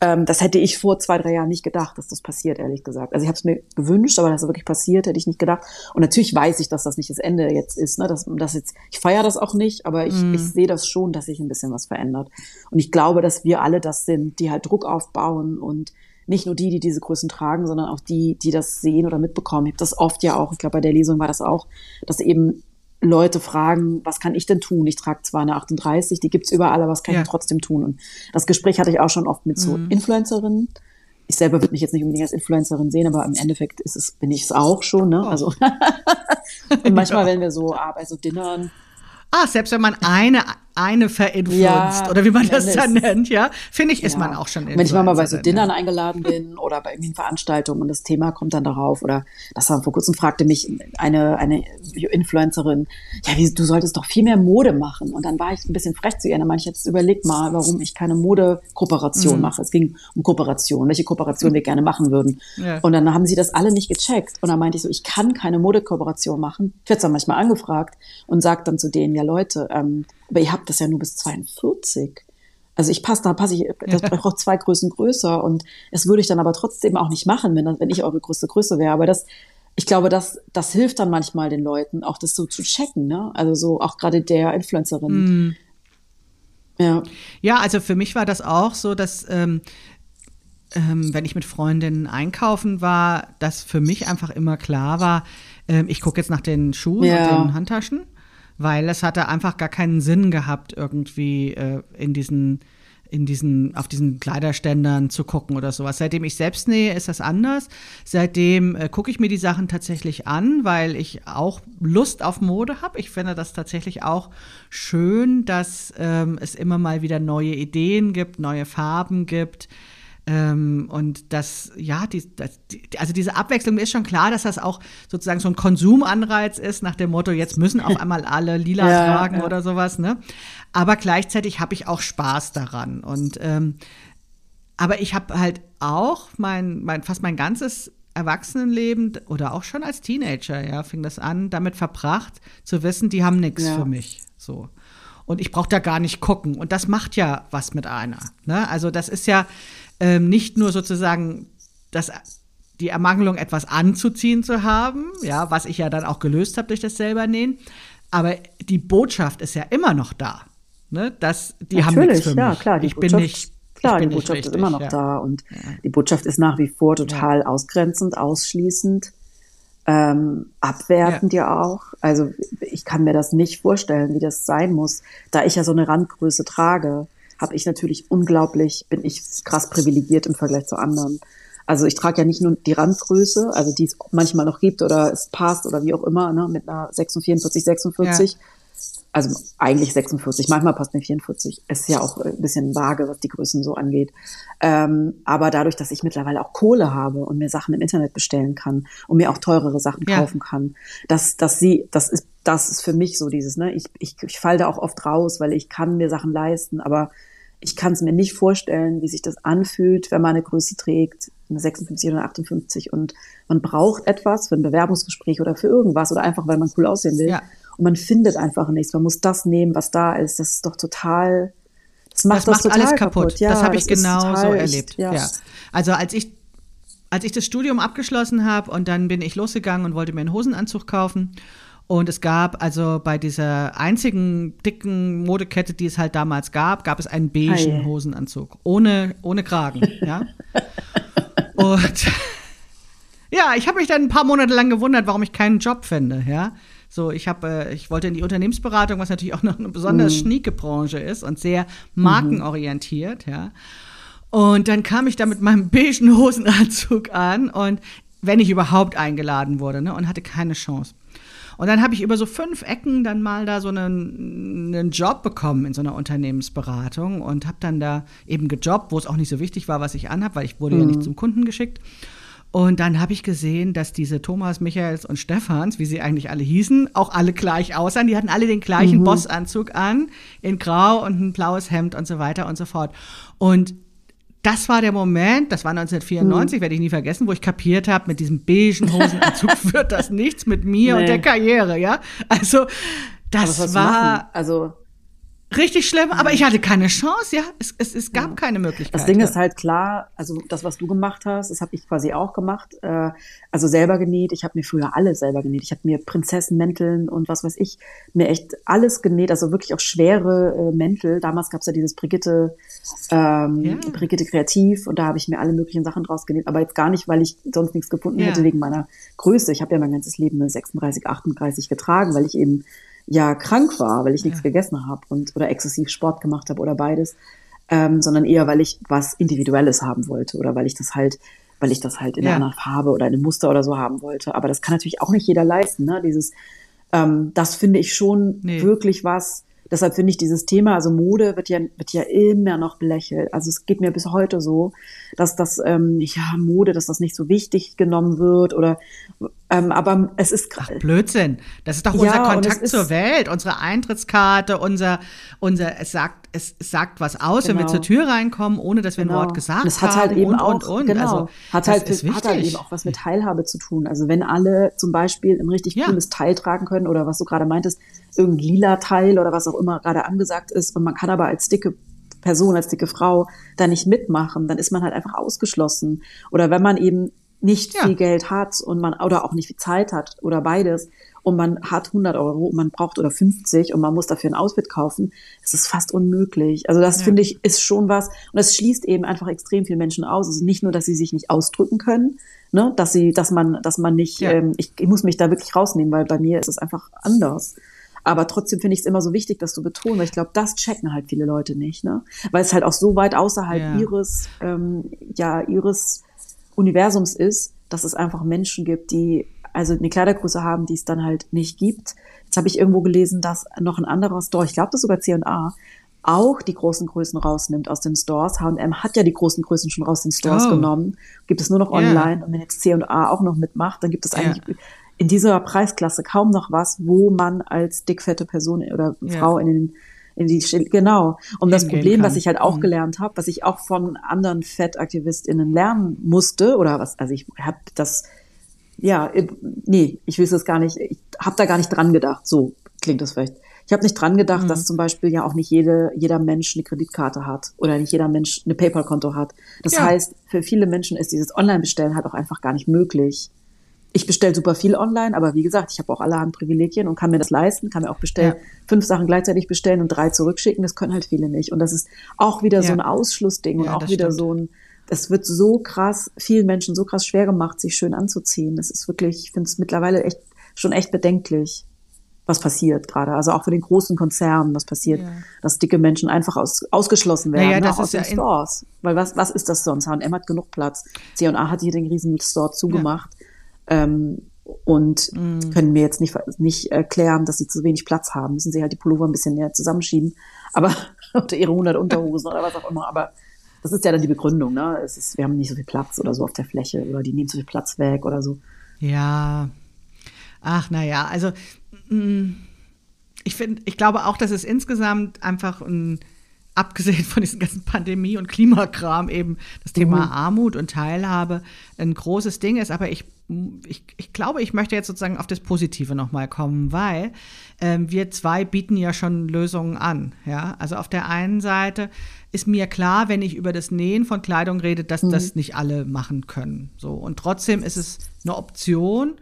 Ähm, das hätte ich vor zwei, drei Jahren nicht gedacht, dass das passiert, ehrlich gesagt. Also ich habe es mir gewünscht, aber dass es wirklich passiert, hätte ich nicht gedacht. Und natürlich weiß ich, dass das nicht das Ende jetzt ist. Ne? Dass, dass jetzt, ich feiere das auch nicht, aber ich, mm. ich sehe das schon, dass sich ein bisschen was verändert. Und ich glaube, dass wir alle das sind, die halt Druck aufbauen und nicht nur die, die diese Größen tragen, sondern auch die, die das sehen oder mitbekommen. Ich habe das oft ja auch, ich glaube, bei der Lesung war das auch, dass eben Leute fragen, was kann ich denn tun? Ich trage zwar eine 38, die gibt's überall, aber was kann ja. ich trotzdem tun? Und das Gespräch hatte ich auch schon oft mit so mhm. Influencerinnen. Ich selber würde mich jetzt nicht unbedingt als Influencerin sehen, aber im Endeffekt ist es, bin ich es auch schon, ne? Oh. Also und manchmal, wenn wir so bei so Dinnern Ah, selbst wenn man eine eine verinfluenced ja, oder wie man das dann nennt, ja, finde ich, ist ja. man auch schon Wenn ich mal bei so Dinnern eingeladen bin oder bei irgendeinen Veranstaltungen und das Thema kommt dann darauf oder das war vor kurzem fragte mich eine, eine Influencerin, ja, wie, du solltest doch viel mehr Mode machen und dann war ich ein bisschen frech zu ihr, dann meinte ich jetzt überleg mal, warum ich keine Modekooperation mhm. mache. Es ging um Kooperation, welche Kooperation wir gerne machen würden. Und dann haben sie das alle nicht gecheckt und dann meinte ich so, ich kann keine Modekooperation machen. Ich werde dann manchmal angefragt und sage dann zu denen, ja Leute, ähm, aber ihr habt das ja nur bis 42. Also ich passe, da passe ich, das braucht zwei Größen größer und das würde ich dann aber trotzdem auch nicht machen, wenn, wenn ich eure größte Größe wäre. Aber das, ich glaube, das, das hilft dann manchmal den Leuten, auch das so zu checken, ne? Also so auch gerade der Influencerin. Mm. Ja. Ja, also für mich war das auch so, dass ähm, ähm, wenn ich mit Freundinnen einkaufen war, dass für mich einfach immer klar war, ähm, ich gucke jetzt nach den Schuhen ja. und den Handtaschen weil es hatte einfach gar keinen Sinn gehabt, irgendwie äh, in diesen in diesen, auf diesen Kleiderständern zu gucken oder sowas. Seitdem ich selbst nähe, ist das anders. Seitdem äh, gucke ich mir die Sachen tatsächlich an, weil ich auch Lust auf Mode habe. Ich finde das tatsächlich auch schön, dass ähm, es immer mal wieder neue Ideen gibt, neue Farben gibt. Ähm, und das, ja, die, das, die, also diese Abwechslung mir ist schon klar, dass das auch sozusagen so ein Konsumanreiz ist, nach dem Motto, jetzt müssen auf einmal alle lila ja, tragen ja. oder sowas, ne? Aber gleichzeitig habe ich auch Spaß daran. Und ähm, aber ich habe halt auch mein, mein, fast mein ganzes Erwachsenenleben oder auch schon als Teenager, ja, fing das an, damit verbracht, zu wissen, die haben nichts ja. für mich. So. Und ich brauche da gar nicht gucken. Und das macht ja was mit einer. Ne? Also, das ist ja, ähm, nicht nur sozusagen das, die Ermangelung, etwas anzuziehen zu haben, ja, was ich ja dann auch gelöst habe durch das selber nähen, aber die Botschaft ist ja immer noch da. Ne? Das, die Natürlich, haben nichts für mich. ja, klar. Die ich Botschaft, bin nicht, klar, die Botschaft richtig, ist immer noch ja. da und ja. die Botschaft ist nach wie vor total ja. ausgrenzend, ausschließend, ähm, abwertend ja. auch. Also ich kann mir das nicht vorstellen, wie das sein muss, da ich ja so eine Randgröße trage habe ich natürlich unglaublich, bin ich krass privilegiert im Vergleich zu anderen. Also ich trage ja nicht nur die Randgröße, also die es manchmal noch gibt oder es passt oder wie auch immer, ne, mit einer 46, 46. Ja. Also eigentlich 46, manchmal passt mir 44. Es ist ja auch ein bisschen vage, was die Größen so angeht. Ähm, aber dadurch, dass ich mittlerweile auch Kohle habe und mir Sachen im Internet bestellen kann und mir auch teurere Sachen ja. kaufen kann, dass, dass sie, das ist, das ist für mich so dieses, ne, ich, ich, ich falle da auch oft raus, weil ich kann mir Sachen leisten, aber ich kann es mir nicht vorstellen, wie sich das anfühlt, wenn man eine Größe trägt, eine 56 oder eine 58 und man braucht etwas für ein Bewerbungsgespräch oder für irgendwas oder einfach, weil man cool aussehen will. Ja. Und man findet einfach nichts. Man muss das nehmen, was da ist. Das ist doch total, das macht, das, das macht total alles kaputt. kaputt. Ja, das habe ich genau so erlebt. Ja. ja. Also als ich als ich das Studium abgeschlossen habe und dann bin ich losgegangen und wollte mir einen Hosenanzug kaufen und es gab also bei dieser einzigen dicken Modekette, die es halt damals gab, gab es einen beigen Hosenanzug. Ohne, ohne Kragen, ja. Und ja, ich habe mich dann ein paar Monate lang gewundert, warum ich keinen Job finde, ja. So, ich habe, äh, ich wollte in die Unternehmensberatung, was natürlich auch noch eine besonders mhm. schnieke Branche ist und sehr markenorientiert, ja. Und dann kam ich da mit meinem beigen Hosenanzug an und wenn ich überhaupt eingeladen wurde, ne, und hatte keine Chance. Und dann habe ich über so fünf Ecken dann mal da so einen, einen Job bekommen in so einer Unternehmensberatung und habe dann da eben gejobbt, wo es auch nicht so wichtig war, was ich anhabe, weil ich wurde mhm. ja nicht zum Kunden geschickt. Und dann habe ich gesehen, dass diese Thomas, Michaels und Stephans, wie sie eigentlich alle hießen, auch alle gleich aussahen. Die hatten alle den gleichen mhm. Bossanzug an, in Grau und ein blaues Hemd und so weiter und so fort. Und das war der Moment, das war 1994, hm. werde ich nie vergessen, wo ich kapiert habe, mit diesem beigen Hosenanzug wird das nichts mit mir nee. und der Karriere, ja. Also das war also Richtig schlimm, aber ich hatte keine Chance, ja. Es, es, es gab ja. keine Möglichkeit. Das Ding ist halt klar, also das, was du gemacht hast, das habe ich quasi auch gemacht. Äh, also selber genäht. Ich habe mir früher alles selber genäht. Ich habe mir Prinzessenmänteln und was weiß ich, mir echt alles genäht, also wirklich auch schwere äh, Mäntel. Damals gab es ja dieses Brigitte, ähm, ja. Brigitte Kreativ und da habe ich mir alle möglichen Sachen draus genäht. Aber jetzt gar nicht, weil ich sonst nichts gefunden ja. hätte wegen meiner Größe. Ich habe ja mein ganzes Leben eine 36, 38 getragen, weil ich eben ja krank war, weil ich nichts gegessen habe und oder exzessiv Sport gemacht habe oder beides, ähm, sondern eher, weil ich was Individuelles haben wollte oder weil ich das halt, weil ich das halt in ja. einer Farbe oder in einem Muster oder so haben wollte. Aber das kann natürlich auch nicht jeder leisten, ne? Dieses, ähm, das finde ich schon nee. wirklich was. Deshalb finde ich dieses Thema, also Mode wird ja, wird ja immer noch belächelt. Also es geht mir bis heute so, dass das, ähm, ja, Mode, dass das nicht so wichtig genommen wird oder ähm, aber es ist Ach, Blödsinn. Das ist doch unser ja, Kontakt zur Welt, unsere Eintrittskarte, unser, unser, es sagt, es, es sagt was aus, genau. wenn wir genau. zur Tür reinkommen, ohne dass wir genau. ein Wort gesagt das hat halt haben. eben und, auch, und, und. Genau. Also, hat halt, hat halt eben auch was mit Teilhabe zu tun. Also wenn alle zum Beispiel ein richtig ja. cooles Teil tragen können oder was du gerade meintest, irgendein lila Teil oder was auch immer gerade angesagt ist und man kann aber als dicke Person, als dicke Frau da nicht mitmachen, dann ist man halt einfach ausgeschlossen. Oder wenn man eben nicht ja. viel Geld hat und man oder auch nicht viel Zeit hat oder beides und man hat 100 Euro und man braucht oder 50 und man muss dafür ein Outfit kaufen, das ist fast unmöglich. Also das ja. finde ich ist schon was und das schließt eben einfach extrem viele Menschen aus. Also nicht nur, dass sie sich nicht ausdrücken können, ne, dass sie, dass man, dass man nicht, ja. ähm, ich, ich muss mich da wirklich rausnehmen, weil bei mir ist es einfach anders. Aber trotzdem finde ich es immer so wichtig, das zu betonen, weil ich glaube, das checken halt viele Leute nicht, ne? Weil es halt auch so weit außerhalb ja. ihres, ähm, ja, ihres Universums ist, dass es einfach Menschen gibt, die also eine Kleidergröße haben, die es dann halt nicht gibt. Jetzt habe ich irgendwo gelesen, dass noch ein anderer Store, ich glaube das sogar C&A, auch die großen Größen rausnimmt aus den Stores. H&M hat ja die großen Größen schon raus den Stores oh. genommen, gibt es nur noch online. Yeah. Und wenn jetzt C&A auch noch mitmacht, dann gibt es eigentlich yeah. In dieser Preisklasse kaum noch was, wo man als dickfette Person oder Frau yeah. in den in die genau. Und das Problem, was ich halt auch mhm. gelernt habe, was ich auch von anderen FettaktivistInnen lernen musste, oder was, also ich habe das, ja, nee, ich will es gar nicht, ich habe da gar nicht dran gedacht. So klingt das vielleicht. Ich habe nicht dran gedacht, mhm. dass zum Beispiel ja auch nicht jede, jeder Mensch eine Kreditkarte hat oder nicht jeder Mensch eine PayPal-Konto hat. Das ja. heißt, für viele Menschen ist dieses Online-Bestellen halt auch einfach gar nicht möglich ich bestelle super viel online, aber wie gesagt, ich habe auch allerhand Privilegien und kann mir das leisten, kann mir auch bestellen, ja. fünf Sachen gleichzeitig bestellen und drei zurückschicken. Das können halt viele nicht. Und das ist auch wieder ja. so ein Ausschlussding ja, und auch wieder stimmt. so ein, es wird so krass, vielen Menschen so krass schwer gemacht, sich schön anzuziehen. Das ist wirklich, ich finde es mittlerweile echt schon echt bedenklich, was passiert gerade. Also auch für den großen Konzernen, was passiert, dass dicke Menschen einfach aus, ausgeschlossen werden naja, ne, aus den Stores. Weil was, was ist das sonst? H&M hat genug Platz. C&A hat hier den riesen Store zugemacht ähm, und mm. können mir jetzt nicht, nicht erklären, dass sie zu wenig Platz haben. Müssen sie halt die Pullover ein bisschen näher zusammenschieben. Aber unter ihre 100 Unterhosen oder was auch immer. Aber das ist ja dann die Begründung, ne? Es ist, wir haben nicht so viel Platz oder so auf der Fläche oder die nehmen zu viel Platz weg oder so. Ja. Ach, naja, also mm, ich finde, ich glaube auch, dass es insgesamt einfach ein abgesehen von diesen ganzen Pandemie- und Klimakram eben das Thema mhm. Armut und Teilhabe ein großes Ding ist. Aber ich, ich, ich glaube, ich möchte jetzt sozusagen auf das Positive nochmal kommen, weil ähm, wir zwei bieten ja schon Lösungen an. Ja? Also auf der einen Seite ist mir klar, wenn ich über das Nähen von Kleidung rede, dass mhm. das nicht alle machen können. So. Und trotzdem ist es eine Option.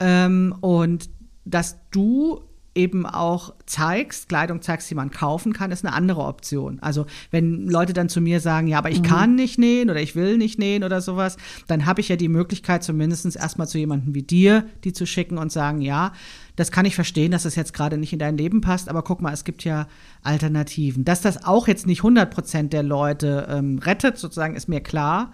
Ähm, und dass du eben auch zeigst, Kleidung zeigst, die man kaufen kann, ist eine andere Option. Also wenn Leute dann zu mir sagen, ja, aber ich mhm. kann nicht nähen oder ich will nicht nähen oder sowas, dann habe ich ja die Möglichkeit, zumindest erstmal zu jemandem wie dir, die zu schicken und sagen, ja, das kann ich verstehen, dass das jetzt gerade nicht in dein Leben passt, aber guck mal, es gibt ja Alternativen. Dass das auch jetzt nicht 100 Prozent der Leute ähm, rettet, sozusagen, ist mir klar.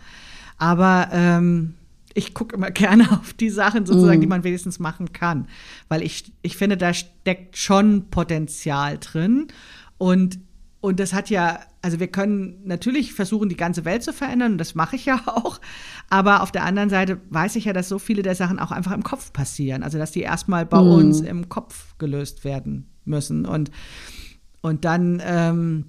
Aber ähm, ich gucke immer gerne auf die Sachen sozusagen, mm. die man wenigstens machen kann. Weil ich, ich finde, da steckt schon Potenzial drin. Und, und das hat ja, also wir können natürlich versuchen, die ganze Welt zu verändern, und das mache ich ja auch. Aber auf der anderen Seite weiß ich ja, dass so viele der Sachen auch einfach im Kopf passieren. Also dass die erstmal bei mm. uns im Kopf gelöst werden müssen. Und, und dann ähm,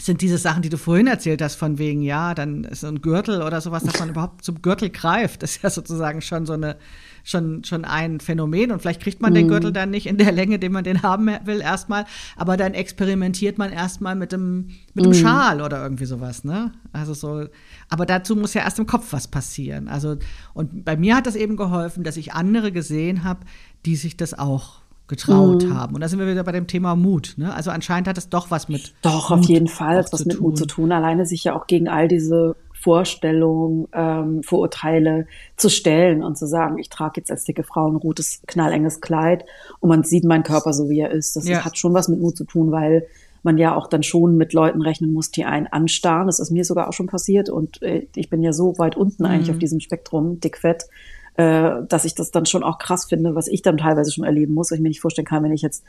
sind diese Sachen, die du vorhin erzählt hast, von wegen, ja, dann ist so ein Gürtel oder sowas, dass man überhaupt zum Gürtel greift. Das ist ja sozusagen schon so eine, schon, schon ein Phänomen. Und vielleicht kriegt man mhm. den Gürtel dann nicht in der Länge, den man den haben will, erstmal. Aber dann experimentiert man erstmal mit dem, mit dem mhm. Schal oder irgendwie sowas, ne? Also so, aber dazu muss ja erst im Kopf was passieren. Also, und bei mir hat das eben geholfen, dass ich andere gesehen habe, die sich das auch getraut mhm. haben. Und da sind wir wieder bei dem Thema Mut. Ne? Also anscheinend hat es doch was mit. Doch, Mut auf jeden Fall was mit tun. Mut zu tun. Alleine sich ja auch gegen all diese Vorstellungen, ähm, Vorurteile zu stellen und zu sagen, ich trage jetzt als dicke Frau ein rotes, knallenges Kleid und man sieht meinen Körper so, wie er ist. Das ja. hat schon was mit Mut zu tun, weil man ja auch dann schon mit Leuten rechnen muss, die einen anstarren. Das ist mir sogar auch schon passiert und äh, ich bin ja so weit unten mhm. eigentlich auf diesem Spektrum, dick-fett, äh, dass ich das dann schon auch krass finde, was ich dann teilweise schon erleben muss, weil ich mir nicht vorstellen kann, wenn ich jetzt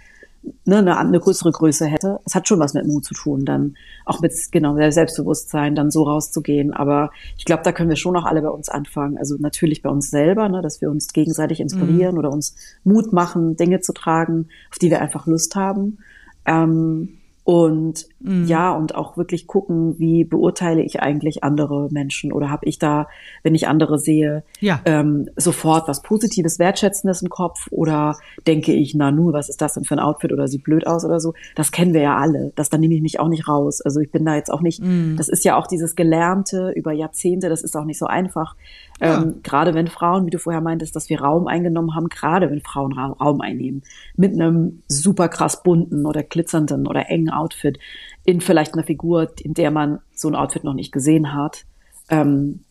ne, eine, eine größere Größe hätte. Es hat schon was mit Mut zu tun, dann auch mit genau Selbstbewusstsein, dann so rauszugehen. Aber ich glaube, da können wir schon auch alle bei uns anfangen. Also natürlich bei uns selber, ne, dass wir uns gegenseitig inspirieren mhm. oder uns Mut machen, Dinge zu tragen, auf die wir einfach Lust haben. Ähm, und mhm. ja, und auch wirklich gucken, wie beurteile ich eigentlich andere Menschen oder habe ich da, wenn ich andere sehe, ja. ähm, sofort was Positives, Wertschätzendes im Kopf oder denke ich, na nu, was ist das denn für ein Outfit oder sieht blöd aus oder so. Das kennen wir ja alle. Das, da nehme ich mich auch nicht raus. Also ich bin da jetzt auch nicht, mhm. das ist ja auch dieses Gelernte über Jahrzehnte, das ist auch nicht so einfach. Ja. Ähm, gerade wenn Frauen, wie du vorher meintest, dass wir Raum eingenommen haben, gerade wenn Frauen Raum einnehmen, mit einem super krass bunten oder glitzernden oder engen Outfit, in vielleicht einer Figur, in der man so ein Outfit noch nicht gesehen hat. Ähm,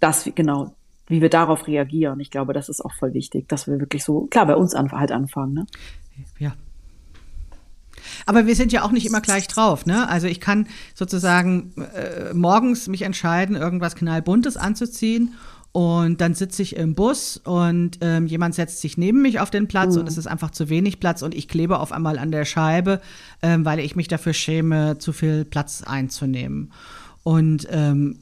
das, genau, wie wir darauf reagieren. Ich glaube, das ist auch voll wichtig, dass wir wirklich so, klar, bei uns halt anfangen. Ne? Ja, aber wir sind ja auch nicht immer gleich drauf, ne? Also ich kann sozusagen äh, morgens mich entscheiden, irgendwas knallbuntes anzuziehen und dann sitze ich im Bus und ähm, jemand setzt sich neben mich auf den Platz mhm. und es ist einfach zu wenig Platz und ich klebe auf einmal an der Scheibe, ähm, weil ich mich dafür schäme, zu viel Platz einzunehmen. Und ähm,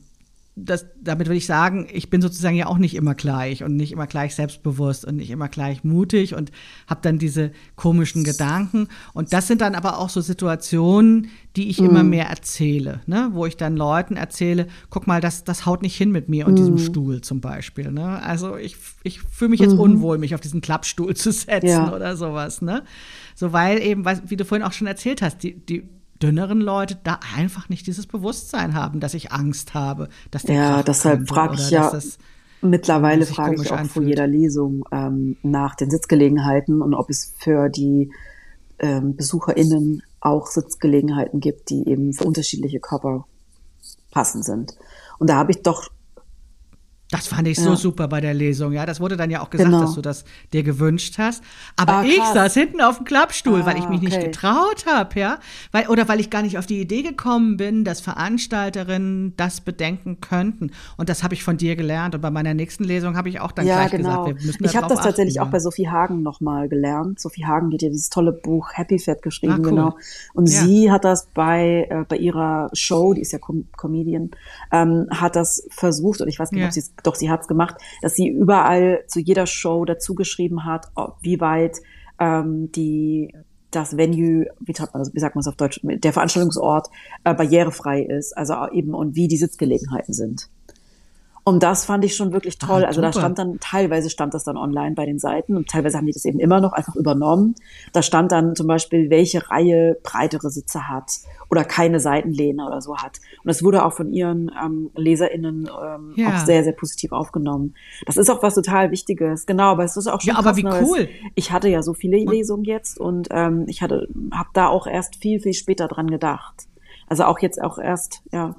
das, damit will ich sagen, ich bin sozusagen ja auch nicht immer gleich und nicht immer gleich selbstbewusst und nicht immer gleich mutig und habe dann diese komischen Gedanken. Und das sind dann aber auch so Situationen, die ich mm. immer mehr erzähle, ne? wo ich dann Leuten erzähle, guck mal, das, das haut nicht hin mit mir und mm. diesem Stuhl zum Beispiel. Ne? Also ich, ich fühle mich jetzt mm. unwohl, mich auf diesen Klappstuhl zu setzen ja. oder sowas. Ne? So, weil eben, wie du vorhin auch schon erzählt hast, die, die dünneren Leute da einfach nicht dieses Bewusstsein haben, dass ich Angst habe, dass der Ja, deshalb frage ich ja mittlerweile frage ich auch anfühlt. vor jeder Lesung ähm, nach den Sitzgelegenheiten und ob es für die ähm, BesucherInnen auch Sitzgelegenheiten gibt, die eben für unterschiedliche Körper passend sind. Und da habe ich doch das fand ich ja. so super bei der Lesung, ja. Das wurde dann ja auch gesagt, genau. dass du das dir gewünscht hast. Aber ah, ich saß hinten auf dem Klappstuhl, ah, weil ich mich okay. nicht getraut habe, ja. Weil, oder weil ich gar nicht auf die Idee gekommen bin, dass Veranstalterinnen das bedenken könnten. Und das habe ich von dir gelernt. Und bei meiner nächsten Lesung habe ich auch dann ja, gleich genau. gesagt, wir müssen Ich habe das tatsächlich achten, auch bei Sophie Hagen nochmal gelernt. Sophie Hagen, die hat ja dieses tolle Buch Happy Fat geschrieben, ah, cool. genau. Und ja. sie hat das bei, äh, bei ihrer Show, die ist ja Com Comedian, ähm, hat das versucht, und ich weiß nicht, ob sie es doch sie hat's gemacht, dass sie überall zu jeder Show dazu geschrieben hat, wie weit ähm, die das Venue, wie sagt man das, wie sagt man es auf Deutsch, der Veranstaltungsort äh, barrierefrei ist, also eben und wie die Sitzgelegenheiten sind. Und das fand ich schon wirklich toll. Ah, also da stand dann, teilweise stand das dann online bei den Seiten und teilweise haben die das eben immer noch einfach übernommen. Da stand dann zum Beispiel, welche Reihe breitere Sitze hat oder keine Seitenlehne oder so hat. Und das wurde auch von ihren ähm, LeserInnen ähm, ja. auch sehr, sehr positiv aufgenommen. Das ist auch was total Wichtiges. Genau, aber es ist auch schon Ja, aber wie cool. Ich hatte ja so viele Lesungen jetzt und ähm, ich hatte, habe da auch erst viel, viel später dran gedacht. Also auch jetzt auch erst, ja,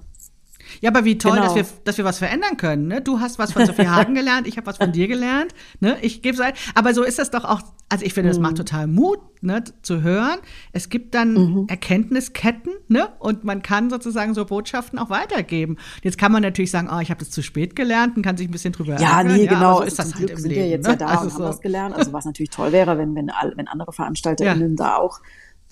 ja, aber wie toll, genau. dass, wir, dass wir was verändern können. Ne? Du hast was von Sophie Hagen gelernt, ich habe was von dir gelernt. Ne? Ich gebe es Aber so ist das doch auch, also ich finde, das mhm. macht total Mut, ne, zu hören. Es gibt dann mhm. Erkenntnisketten ne? und man kann sozusagen so Botschaften auch weitergeben. Jetzt kann man natürlich sagen, oh, ich habe das zu spät gelernt und kann sich ein bisschen drüber ja, ärgern. Nee, ja, genau. so ist das halt Glück im sind Leben. Wir jetzt ne? ja da also und haben so. was gelernt. Also was natürlich toll wäre, wenn, wenn, wenn andere VeranstalterInnen ja. da auch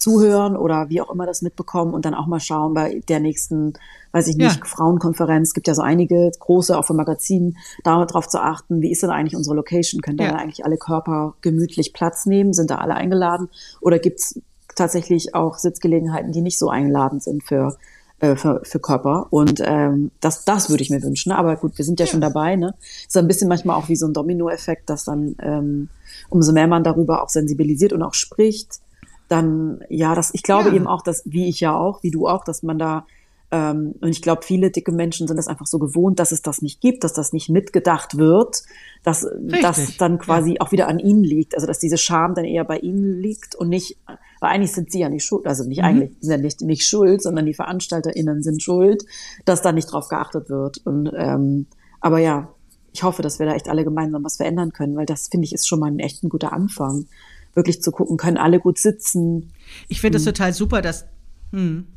zuhören oder wie auch immer das mitbekommen und dann auch mal schauen bei der nächsten, weiß ich nicht, ja. Frauenkonferenz. gibt ja so einige große, auch von Magazinen, darauf zu achten, wie ist denn eigentlich unsere Location? Können da eigentlich alle Körper gemütlich Platz nehmen? Sind da alle eingeladen? Oder gibt's tatsächlich auch Sitzgelegenheiten, die nicht so eingeladen sind für äh, für, für Körper. Und ähm, das, das würde ich mir wünschen. Aber gut, wir sind ja, ja. schon dabei. Ne? Ist ein bisschen manchmal auch wie so ein Dominoeffekt, dass dann ähm, umso mehr man darüber auch sensibilisiert und auch spricht, dann ja, das ich glaube ja. eben auch, dass wie ich ja auch, wie du auch, dass man da ähm, und ich glaube, viele dicke Menschen sind es einfach so gewohnt, dass es das nicht gibt, dass das nicht mitgedacht wird, dass das dann quasi ja. auch wieder an ihnen liegt. Also dass diese Scham dann eher bei ihnen liegt und nicht, weil eigentlich sind sie ja nicht schuld, also nicht mhm. eigentlich, sind ja nicht, nicht schuld, sondern die VeranstalterInnen sind schuld, dass da nicht drauf geachtet wird. Und ähm, aber ja, ich hoffe, dass wir da echt alle gemeinsam was verändern können, weil das finde ich ist schon mal ein echt ein guter Anfang. Wirklich zu gucken, können alle gut sitzen. Ich finde es hm. total super, dass hm.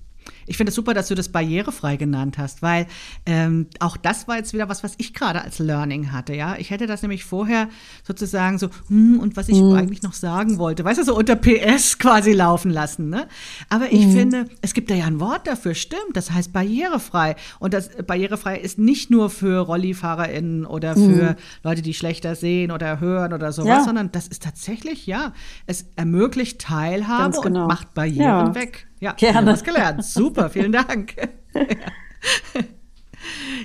Ich finde es super, dass du das barrierefrei genannt hast, weil ähm, auch das war jetzt wieder was, was ich gerade als Learning hatte. Ja, ich hätte das nämlich vorher sozusagen so hm, und was ich mhm. eigentlich noch sagen wollte, weißt du, so unter PS quasi laufen lassen. Ne? Aber ich mhm. finde, es gibt da ja ein Wort dafür, stimmt. Das heißt barrierefrei und das barrierefrei ist nicht nur für RollifahrerInnen oder für mhm. Leute, die schlechter sehen oder hören oder sowas, ja. sondern das ist tatsächlich ja, es ermöglicht Teilhabe genau. und macht Barrieren ja. weg. Ja, Gerne. was gelernt. Super, vielen Dank.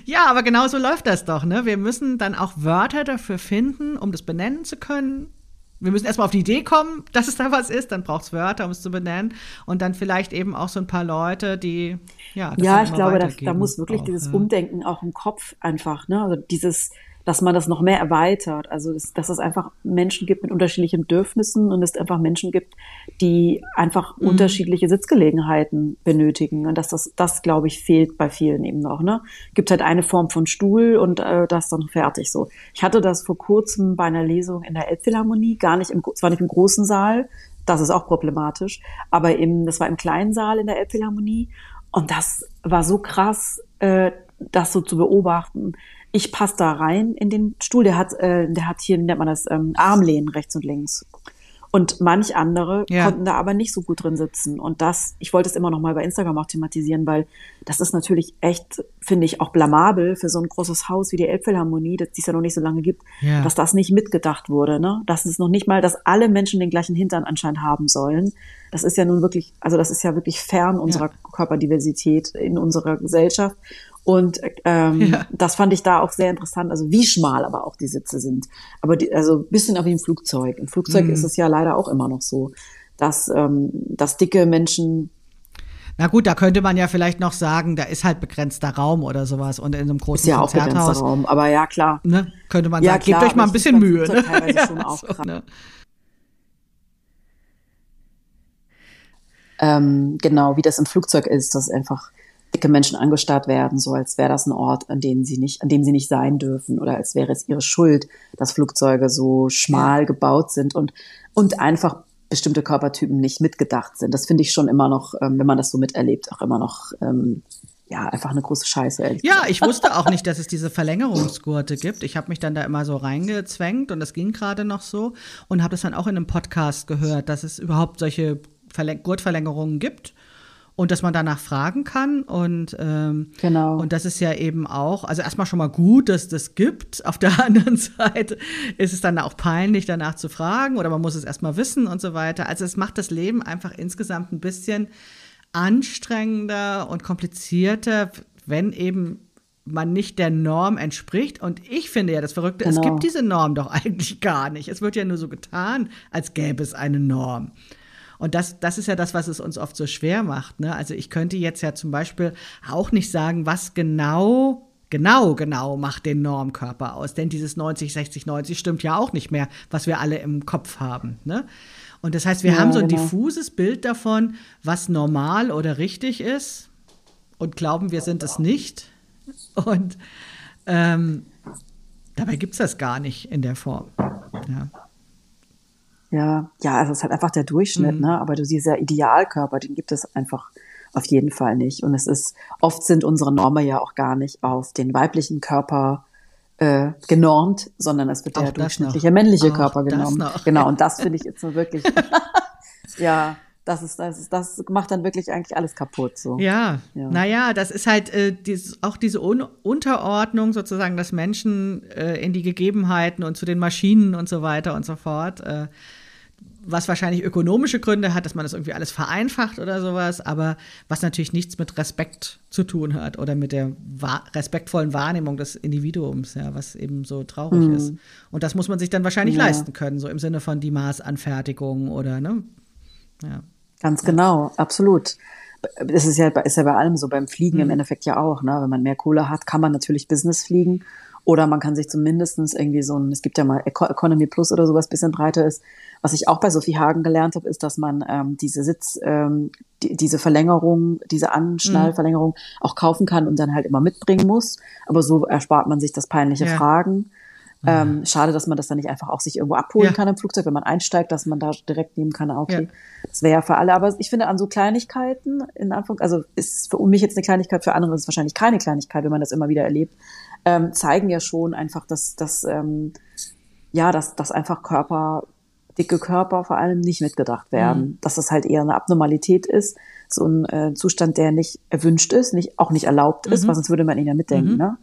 ja, aber genau so läuft das doch. Ne? Wir müssen dann auch Wörter dafür finden, um das benennen zu können. Wir müssen erstmal auf die Idee kommen, dass es da was ist, dann braucht es Wörter, um es zu benennen. Und dann vielleicht eben auch so ein paar Leute, die, ja, Ja, ich glaube, da, da, muss wirklich auch, dieses ja. Umdenken auch im Kopf einfach, ne? Also dieses, dass man das noch mehr erweitert. Also dass, dass es einfach Menschen gibt mit unterschiedlichen Bedürfnissen und es einfach Menschen gibt, die einfach mhm. unterschiedliche Sitzgelegenheiten benötigen. Und dass das, das glaube ich, fehlt bei vielen eben noch. Ne? Gibt halt eine Form von Stuhl und äh, das dann fertig so. Ich hatte das vor kurzem bei einer Lesung in der Elbphilharmonie, gar nicht im, zwar nicht im großen Saal, das ist auch problematisch, aber im, das war im kleinen Saal in der Elbphilharmonie und das war so krass, äh, das so zu beobachten ich passe da rein in den Stuhl. Der hat, äh, der hat hier, nennt man das, ähm, Armlehnen rechts und links. Und manch andere ja. konnten da aber nicht so gut drin sitzen. Und das, ich wollte es immer noch mal bei Instagram auch thematisieren, weil das ist natürlich echt, finde ich, auch blamabel für so ein großes Haus wie die Elbphilharmonie, das es ja noch nicht so lange gibt, ja. dass das nicht mitgedacht wurde. Ne? Das ist noch nicht mal, dass alle Menschen den gleichen Hintern anscheinend haben sollen. Das ist ja nun wirklich, also das ist ja wirklich fern unserer ja. Körperdiversität in unserer Gesellschaft. Und ähm, ja. das fand ich da auch sehr interessant, also wie schmal aber auch die Sitze sind. Aber die, also ein bisschen auch wie im Flugzeug. Im Flugzeug mhm. ist es ja leider auch immer noch so, dass, ähm, dass dicke Menschen na gut, da könnte man ja vielleicht noch sagen, da ist halt begrenzter Raum oder sowas und in einem großen ist ja auch begrenzter Raum, aber ja klar, ne, könnte man ja, sagen, klar, gebt euch mal ein bisschen Mühe. Ne? Ja, schon auch so, ne? ähm, genau, wie das im Flugzeug ist, dass einfach dicke Menschen angestarrt werden, so als wäre das ein Ort, an dem sie nicht, an dem sie nicht sein dürfen oder als wäre es ihre Schuld, dass Flugzeuge so schmal gebaut sind und, und einfach bestimmte Körpertypen nicht mitgedacht sind. Das finde ich schon immer noch, ähm, wenn man das so miterlebt, auch immer noch ähm, ja, einfach eine große Scheiße. Ehrlich ja, ich wusste auch nicht, dass es diese Verlängerungsgurte gibt. Ich habe mich dann da immer so reingezwängt und das ging gerade noch so und habe das dann auch in einem Podcast gehört, dass es überhaupt solche Verläng Gurtverlängerungen gibt und dass man danach fragen kann. Und, ähm, genau. und das ist ja eben auch, also erstmal schon mal gut, dass das gibt. Auf der anderen Seite ist es dann auch peinlich, danach zu fragen oder man muss es erstmal wissen und so weiter. Also es macht das Leben einfach insgesamt ein bisschen anstrengender und komplizierter, wenn eben man nicht der Norm entspricht. Und ich finde ja das Verrückte, genau. es gibt diese Norm doch eigentlich gar nicht. Es wird ja nur so getan, als gäbe es eine Norm. Und das, das ist ja das, was es uns oft so schwer macht. Ne? Also ich könnte jetzt ja zum Beispiel auch nicht sagen, was genau genau, genau macht den Normkörper aus. Denn dieses 90, 60, 90 stimmt ja auch nicht mehr, was wir alle im Kopf haben. Ne? Und das heißt, wir ja, haben so ein genau. diffuses Bild davon, was normal oder richtig ist und glauben, wir sind es nicht. Und ähm, dabei gibt es das gar nicht in der Form. Ja. Ja, ja, also es ist halt einfach der Durchschnitt, mhm. ne? Aber du siehst ja Idealkörper, den gibt es einfach auf jeden Fall nicht. Und es ist, oft sind unsere Normen ja auch gar nicht auf den weiblichen Körper äh, genormt, sondern es wird auch der durchschnittliche noch. männliche auch Körper genommen. Genau, und das finde ich jetzt so wirklich, ja, das ist, das ist, das macht dann wirklich eigentlich alles kaputt. So. Ja, ja. naja, das ist halt äh, dies, auch diese Un Unterordnung sozusagen, dass Menschen äh, in die Gegebenheiten und zu den Maschinen und so weiter und so fort. Äh, was wahrscheinlich ökonomische Gründe hat, dass man das irgendwie alles vereinfacht oder sowas, aber was natürlich nichts mit Respekt zu tun hat oder mit der respektvollen Wahrnehmung des Individuums, ja, was eben so traurig mhm. ist. Und das muss man sich dann wahrscheinlich ja. leisten können, so im Sinne von die Maßanfertigung oder, ne? Ja. Ganz genau, absolut. Das ist ja, ist ja bei allem so, beim Fliegen mhm. im Endeffekt ja auch, ne? Wenn man mehr Kohle hat, kann man natürlich Business fliegen oder man kann sich zumindest irgendwie so ein, es gibt ja mal Economy Plus oder sowas, bisschen breiter ist. Was ich auch bei Sophie Hagen gelernt habe, ist, dass man ähm, diese Sitz, ähm, die, diese Verlängerung, diese Anschnallverlängerung mhm. auch kaufen kann und dann halt immer mitbringen muss. Aber so erspart man sich das peinliche ja. Fragen. Ähm, mhm. schade, dass man das dann nicht einfach auch sich irgendwo abholen ja. kann im Flugzeug, wenn man einsteigt, dass man da direkt nehmen kann. Okay, ja. das wäre ja für alle. Aber ich finde an so Kleinigkeiten, in Anfang, also ist für mich jetzt eine Kleinigkeit, für andere ist es wahrscheinlich keine Kleinigkeit, wenn man das immer wieder erlebt ähm, zeigen ja schon einfach, dass, dass ähm, ja, dass, dass einfach Körper, dicke Körper vor allem nicht mitgedacht werden. Mhm. Dass das halt eher eine Abnormalität ist, so ein äh, Zustand, der nicht erwünscht ist, nicht, auch nicht erlaubt ist, mhm. weil sonst würde man ihn ja mitdenken, mhm. ne?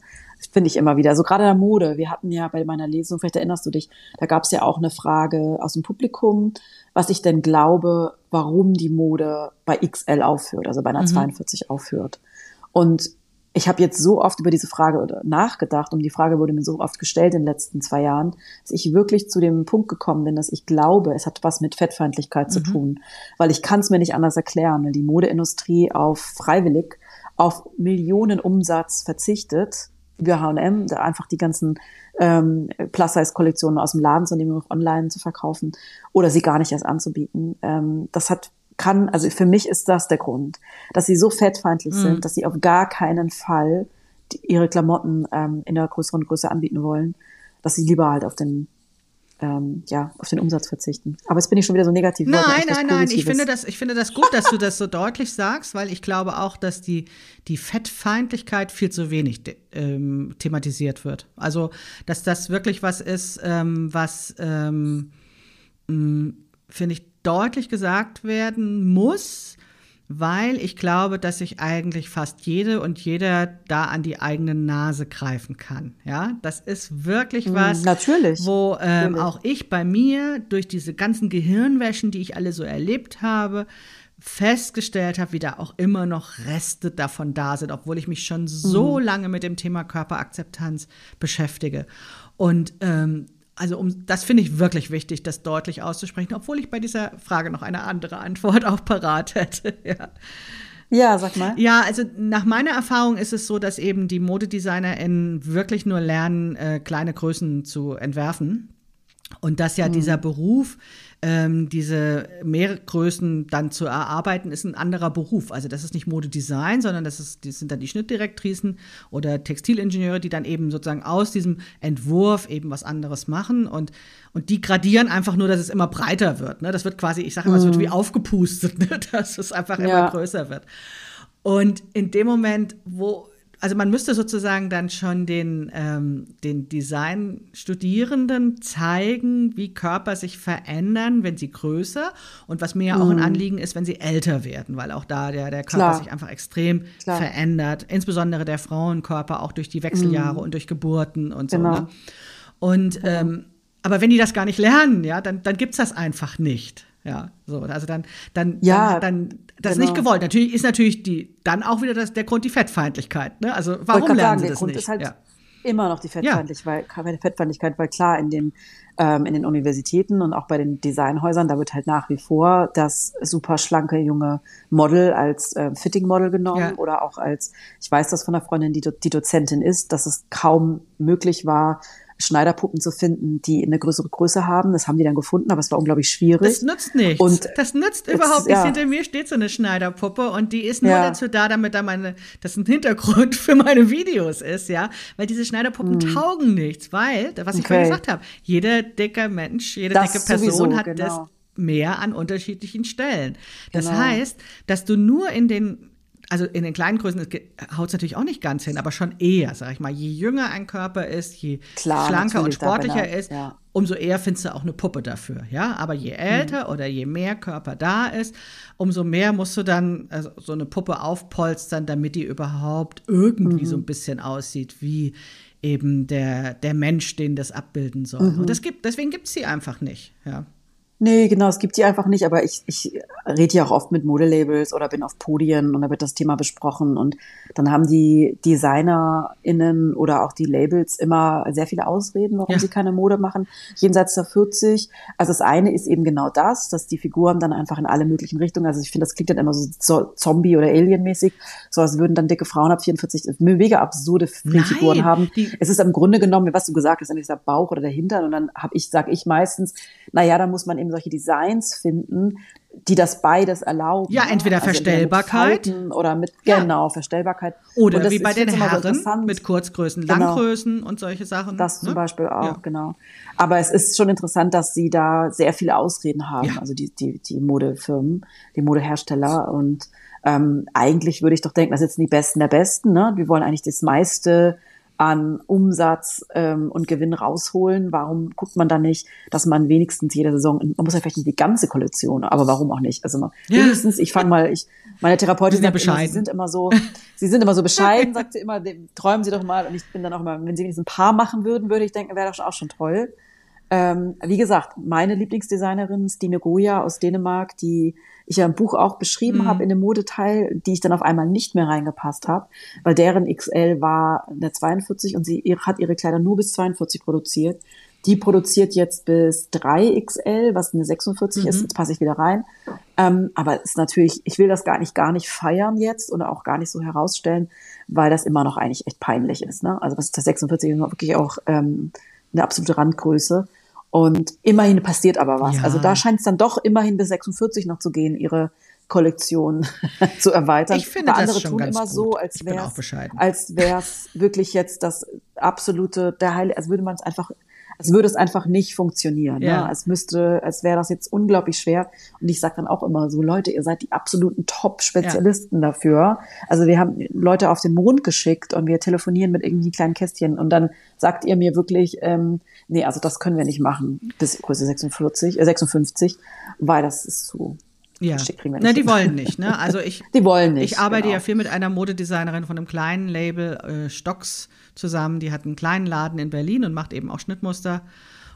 Finde ich immer wieder. So gerade in der Mode. Wir hatten ja bei meiner Lesung, vielleicht erinnerst du dich, da gab es ja auch eine Frage aus dem Publikum, was ich denn glaube, warum die Mode bei XL aufhört, also bei einer 42 mhm. aufhört. Und ich habe jetzt so oft über diese Frage nachgedacht und die Frage wurde mir so oft gestellt in den letzten zwei Jahren, dass ich wirklich zu dem Punkt gekommen bin, dass ich glaube, es hat was mit Fettfeindlichkeit mhm. zu tun, weil ich kann es mir nicht anders erklären, weil die Modeindustrie auf freiwillig auf Millionen Umsatz verzichtet, wie H&M, da einfach die ganzen ähm, Plus-Size-Kollektionen aus dem Laden zu nehmen, auch online zu verkaufen oder sie gar nicht erst anzubieten. Ähm, das hat kann, also für mich ist das der Grund, dass sie so fettfeindlich mhm. sind, dass sie auf gar keinen Fall die, ihre Klamotten ähm, in der größeren Größe anbieten wollen, dass sie lieber halt auf den ähm, ja, auf den Umsatz verzichten. Aber jetzt bin ich schon wieder so negativ. Nein, nein, nein. Ich finde das, ich finde das gut, dass du das so deutlich sagst, weil ich glaube auch, dass die, die Fettfeindlichkeit viel zu wenig ähm, thematisiert wird. Also, dass das wirklich was ist, ähm, was, ähm, finde ich, deutlich gesagt werden muss, weil ich glaube, dass sich eigentlich fast jede und jeder da an die eigene Nase greifen kann. Ja, das ist wirklich hm, was, Natürlich. wo ähm, Natürlich. auch ich bei mir durch diese ganzen Gehirnwäschen, die ich alle so erlebt habe, festgestellt habe, wie da auch immer noch Reste davon da sind, obwohl ich mich schon so mhm. lange mit dem Thema Körperakzeptanz beschäftige. Und ähm, also um, das finde ich wirklich wichtig, das deutlich auszusprechen, obwohl ich bei dieser Frage noch eine andere Antwort auch parat hätte. ja. Ja, sag mal. Ja, also nach meiner Erfahrung ist es so, dass eben die ModedesignerInnen wirklich nur lernen, äh, kleine Größen zu entwerfen. Und dass ja mhm. dieser Beruf ähm, diese Mehrgrößen dann zu erarbeiten, ist ein anderer Beruf. Also das ist nicht Modedesign, sondern das, ist, das sind dann die Schnittdirektrisen oder Textilingenieure, die dann eben sozusagen aus diesem Entwurf eben was anderes machen und, und die gradieren einfach nur, dass es immer breiter wird. Ne? Das wird quasi, ich sage immer, es wird mhm. wie aufgepustet, ne? dass es einfach immer ja. größer wird. Und in dem Moment, wo also man müsste sozusagen dann schon den, ähm, den Design-Studierenden zeigen, wie Körper sich verändern, wenn sie größer und was mir ja auch ein mhm. Anliegen ist, wenn sie älter werden, weil auch da der, der Körper Klar. sich einfach extrem Klar. verändert, insbesondere der Frauenkörper auch durch die Wechseljahre mhm. und durch Geburten und genau. so. Ne? Und ähm, aber wenn die das gar nicht lernen, ja, dann, dann gibt's das einfach nicht. Ja, so, also dann, dann, ja, dann, dann das genau. nicht gewollt. Natürlich ist natürlich die, dann auch wieder das, der Grund die Fettfeindlichkeit. Ne? Also warum lernen sagen, sie das Grund nicht? Ist halt ja. immer noch die Fettfeindlichkeit, ja. Fettfeindlichkeit, weil klar in den ähm, in den Universitäten und auch bei den Designhäusern, da wird halt nach wie vor das super schlanke junge Model als äh, Fitting-Model genommen ja. oder auch als, ich weiß das von einer Freundin, die, die Dozentin ist, dass es kaum möglich war, Schneiderpuppen zu finden, die eine größere Größe haben. Das haben die dann gefunden, aber es war unglaublich schwierig. Das nützt nichts. Und das nützt überhaupt nichts. Ja. Hinter mir steht so eine Schneiderpuppe und die ist nur ja. dazu da, damit da meine, das ein Hintergrund für meine Videos ist, ja. Weil diese Schneiderpuppen hm. taugen nichts, weil, was ich okay. vorhin gesagt habe, jeder dicke Mensch, jede das dicke Person sowieso, hat genau. das mehr an unterschiedlichen Stellen. Das genau. heißt, dass du nur in den also in den kleinen Größen haut es natürlich auch nicht ganz hin, aber schon eher, sag ich mal. Je jünger ein Körper ist, je Klar, schlanker und sportlicher ist, ja. umso eher findest du auch eine Puppe dafür, ja. Aber je älter mhm. oder je mehr Körper da ist, umso mehr musst du dann also so eine Puppe aufpolstern, damit die überhaupt irgendwie mhm. so ein bisschen aussieht wie eben der, der Mensch, den das abbilden soll. Mhm. Und das gibt, deswegen gibt es sie einfach nicht, ja. Nee, genau, es gibt die einfach nicht, aber ich, ich rede ja auch oft mit Modelabels oder bin auf Podien und da wird das Thema besprochen und dann haben die DesignerInnen oder auch die Labels immer sehr viele Ausreden, warum ja. sie keine Mode machen, jenseits der 40. Also das eine ist eben genau das, dass die Figuren dann einfach in alle möglichen Richtungen, also ich finde, das klingt dann immer so Zombie- oder Alien-mäßig, so als würden dann dicke Frauen ab 44 mega absurde Figuren haben. Es ist im Grunde genommen, was du gesagt hast, entweder der Bauch oder der Hintern und dann habe ich, sag ich meistens, naja, da muss man eben solche Designs finden, die das beides erlauben. Ja, entweder also Verstellbarkeit mit oder mit ja. genau Verstellbarkeit oder wie bei den Herren so mit Kurzgrößen, genau. Langgrößen genau. und solche Sachen. Das zum ne? Beispiel auch ja. genau. Aber es ist schon interessant, dass sie da sehr viele Ausreden haben, ja. also die die die Modefirmen, die Modehersteller und ähm, eigentlich würde ich doch denken, das sitzen die Besten der Besten. Ne? Wir wollen eigentlich das meiste an Umsatz ähm, und Gewinn rausholen. Warum guckt man da nicht, dass man wenigstens jede Saison, man muss ja vielleicht nicht die ganze Kollektion, aber warum auch nicht? Also ja. wenigstens, ich fange mal, ich, meine Therapeutin sagt immer, sie sind immer so, sie sind immer so bescheiden, sagt sie immer, träumen Sie doch mal. Und ich bin dann auch immer, wenn sie wenigstens ein paar machen würden, würde ich denken, wäre doch auch schon toll. Ähm, wie gesagt, meine Lieblingsdesignerin, Stine Goya aus Dänemark, die ich ja im Buch auch beschrieben mhm. habe in dem Modeteil, die ich dann auf einmal nicht mehr reingepasst habe, weil deren XL war eine 42 und sie hat ihre Kleider nur bis 42 produziert. Die produziert jetzt bis 3XL, was eine 46 mhm. ist. Jetzt passe ich wieder rein. Ähm, aber ist natürlich, ich will das gar nicht, gar nicht feiern jetzt oder auch gar nicht so herausstellen, weil das immer noch eigentlich echt peinlich ist. Ne? Also was ist das 46 ist wirklich auch ähm, eine absolute Randgröße. Und immerhin passiert aber was. Ja. Also da scheint es dann doch immerhin bis 46 noch zu gehen, ihre Kollektion zu erweitern. Ich finde Aber das andere schon tun ganz immer gut. so, als wäre als wäre es wirklich jetzt das absolute, der Heil, als würde man es einfach als würde es einfach nicht funktionieren. Ne? Ja. Ne? Als müsste, als wäre das jetzt unglaublich schwer. Und ich sage dann auch immer so, Leute, ihr seid die absoluten Top-Spezialisten ja. dafür. Also wir haben Leute auf den Mond geschickt und wir telefonieren mit irgendwie kleinen Kästchen und dann sagt ihr mir wirklich, ähm, nee, also das können wir nicht machen bis Größe 46, äh, 56, weil das ist zu ja. Na, die wollen nicht, ne? Also ich, die wollen nicht. Ich arbeite genau. ja viel mit einer Modedesignerin von einem kleinen Label äh, Stocks zusammen. Die hat einen kleinen Laden in Berlin und macht eben auch Schnittmuster.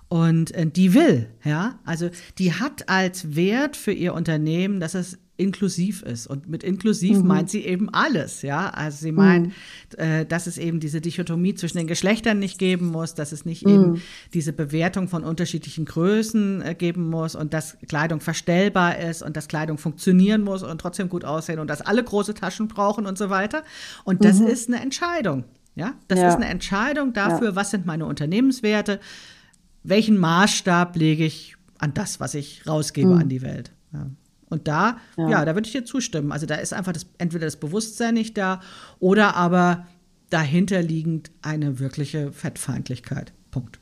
Und äh, die will, ja, also die hat als Wert für ihr Unternehmen, dass es inklusiv ist. Und mit inklusiv mhm. meint sie eben alles, ja. Also sie meint, mhm. äh, dass es eben diese Dichotomie zwischen den Geschlechtern nicht geben muss, dass es nicht mhm. eben diese Bewertung von unterschiedlichen Größen äh, geben muss und dass Kleidung verstellbar ist und dass Kleidung funktionieren muss und trotzdem gut aussehen und dass alle große Taschen brauchen und so weiter. Und das mhm. ist eine Entscheidung. Ja, das ja. ist eine Entscheidung dafür, ja. was sind meine Unternehmenswerte, welchen Maßstab lege ich an das, was ich rausgebe mhm. an die Welt. Ja. Und da, ja. ja, da würde ich dir zustimmen. Also da ist einfach das, entweder das Bewusstsein nicht da oder aber dahinterliegend eine wirkliche Fettfeindlichkeit. Punkt.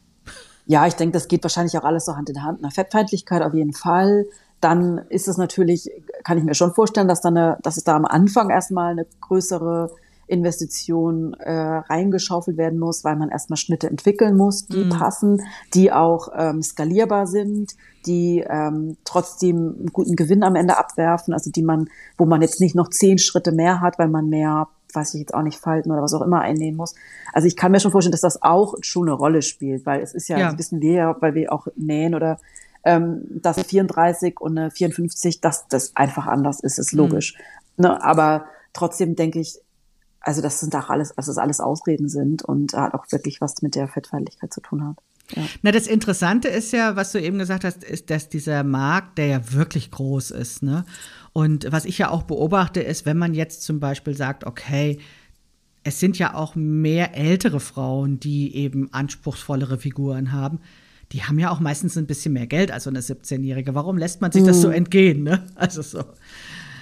Ja, ich denke, das geht wahrscheinlich auch alles so Hand in Hand. Eine Fettfeindlichkeit auf jeden Fall. Dann ist es natürlich, kann ich mir schon vorstellen, dass, dann eine, dass es da am Anfang erstmal eine größere Investition äh, reingeschaufelt werden muss, weil man erstmal Schnitte entwickeln muss, die mm. passen, die auch ähm, skalierbar sind, die ähm, trotzdem einen guten Gewinn am Ende abwerfen, also die man, wo man jetzt nicht noch zehn Schritte mehr hat, weil man mehr, weiß ich jetzt auch nicht, Falten oder was auch immer einnehmen muss. Also ich kann mir schon vorstellen, dass das auch schon eine Rolle spielt, weil es ist ja, ja. wissen wir ja, weil wir auch nähen oder ähm, das 34 und eine 54, dass das einfach anders ist, ist logisch. Mhm. Ne, aber trotzdem denke ich, also das sind auch alles, also das alles Ausreden sind und hat auch wirklich was mit der Fettfeindlichkeit zu tun hat. Ja. Na, das Interessante ist ja, was du eben gesagt hast, ist, dass dieser Markt, der ja wirklich groß ist, ne? Und was ich ja auch beobachte, ist, wenn man jetzt zum Beispiel sagt, okay, es sind ja auch mehr ältere Frauen, die eben anspruchsvollere Figuren haben. Die haben ja auch meistens ein bisschen mehr Geld als so eine 17-Jährige. Warum lässt man sich das so mhm. entgehen? Ne? Also so.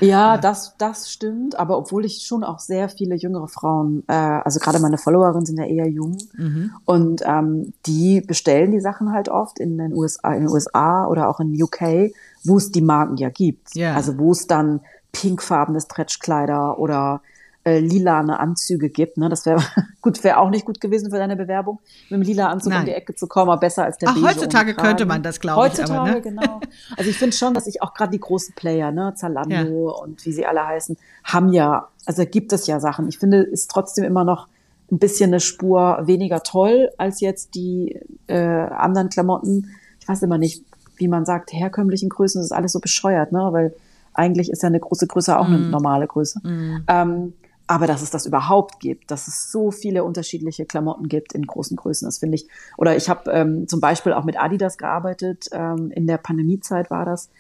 Ja, das, das stimmt. Aber obwohl ich schon auch sehr viele jüngere Frauen, äh, also gerade meine Followerinnen sind ja eher jung mhm. und ähm, die bestellen die Sachen halt oft in den USA, in den USA oder auch in UK, wo es die Marken ja gibt. Yeah. Also wo es dann pinkfarbene Stretchkleider oder äh, lilane Anzüge gibt. Ne? Das wäre gut, wäre auch nicht gut gewesen für deine Bewerbung, mit dem lila Anzug Nein. um die Ecke zu kommen, aber besser als der Ach, Beige heutzutage könnte man das, glaube ich. Heutzutage, aber, ne? genau. Also ich finde schon, dass ich auch gerade die großen Player, ne, Zalando ja. und wie sie alle heißen, haben ja, also gibt es ja Sachen. Ich finde, ist trotzdem immer noch ein bisschen eine Spur weniger toll als jetzt die äh, anderen Klamotten. Ich weiß immer nicht, wie man sagt, herkömmlichen Größen, das ist alles so bescheuert, ne? Weil eigentlich ist ja eine große Größe auch mm. eine mhm. normale Größe. Mm. Ähm, aber dass es das überhaupt gibt, dass es so viele unterschiedliche Klamotten gibt in großen Größen, das finde ich. Oder ich habe ähm, zum Beispiel auch mit Adidas gearbeitet, ähm, in der Pandemiezeit war das.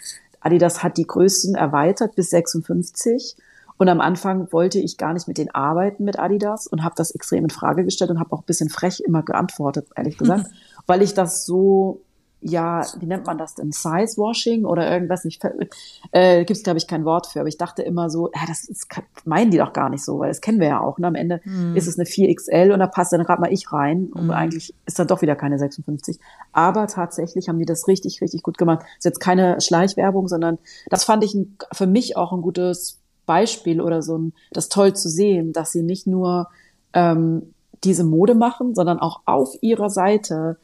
Adidas hat die Größen erweitert bis 56. Und am Anfang wollte ich gar nicht mit denen arbeiten mit Adidas und habe das extrem in Frage gestellt und habe auch ein bisschen frech immer geantwortet, ehrlich gesagt, weil ich das so ja, wie nennt man das denn? Size-Washing oder irgendwas? Ich, äh, Gibt es, glaube ich, kein Wort für. Aber ich dachte immer so, ja, das ist, meinen die doch gar nicht so, weil das kennen wir ja auch. Ne? Am Ende mm. ist es eine 4XL und da passt dann gerade mal ich rein. Und mm. eigentlich ist dann doch wieder keine 56. Aber tatsächlich haben die das richtig, richtig gut gemacht. Das ist jetzt keine Schleichwerbung, sondern das fand ich ein, für mich auch ein gutes Beispiel oder so ein, das toll zu sehen, dass sie nicht nur ähm, diese Mode machen, sondern auch auf ihrer Seite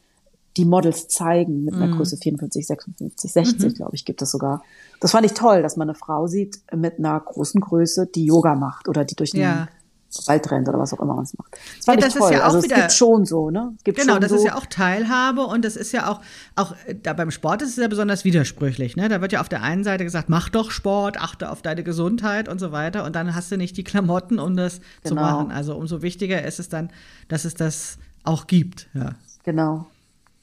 die Models zeigen mit einer mhm. Größe 54, 56, 60, mhm. glaube ich, gibt es sogar. Das fand ich toll, dass man eine Frau sieht mit einer großen Größe, die Yoga macht oder die durch den ja. Wald rennt oder was auch immer man es macht. Das fand ja, das ich toll. Ist ja auch also es gibt schon so, ne? Es gibt genau, das so. ist ja auch Teilhabe und das ist ja auch, auch da beim Sport ist es ja besonders widersprüchlich, ne? Da wird ja auf der einen Seite gesagt, mach doch Sport, achte auf deine Gesundheit und so weiter und dann hast du nicht die Klamotten, um das genau. zu machen. Also umso wichtiger ist es dann, dass es das auch gibt, ja. Genau.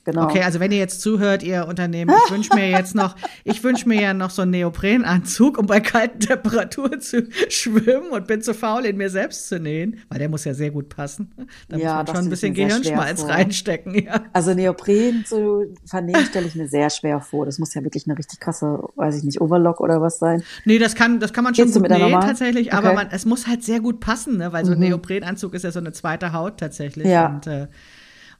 Genau. Okay, also wenn ihr jetzt zuhört, ihr Unternehmen, ich wünsche mir jetzt noch, ich wünsche mir ja noch so einen Neoprenanzug, um bei kalten Temperaturen zu schwimmen und bin zu faul, ihn mir selbst zu nähen, weil der muss ja sehr gut passen. Da ja, muss man schon ein bisschen Gehirnschmalz reinstecken. Ja. Also Neopren zu vernähen stelle ich mir sehr schwer vor. Das muss ja wirklich eine richtig krasse, weiß ich nicht, Overlock oder was sein. Nee, das kann, das kann man schon Gehst gut nähen tatsächlich, okay. aber man, es muss halt sehr gut passen, ne? weil so ein mhm. Neoprenanzug ist ja so eine zweite Haut tatsächlich. Ja. Und, äh,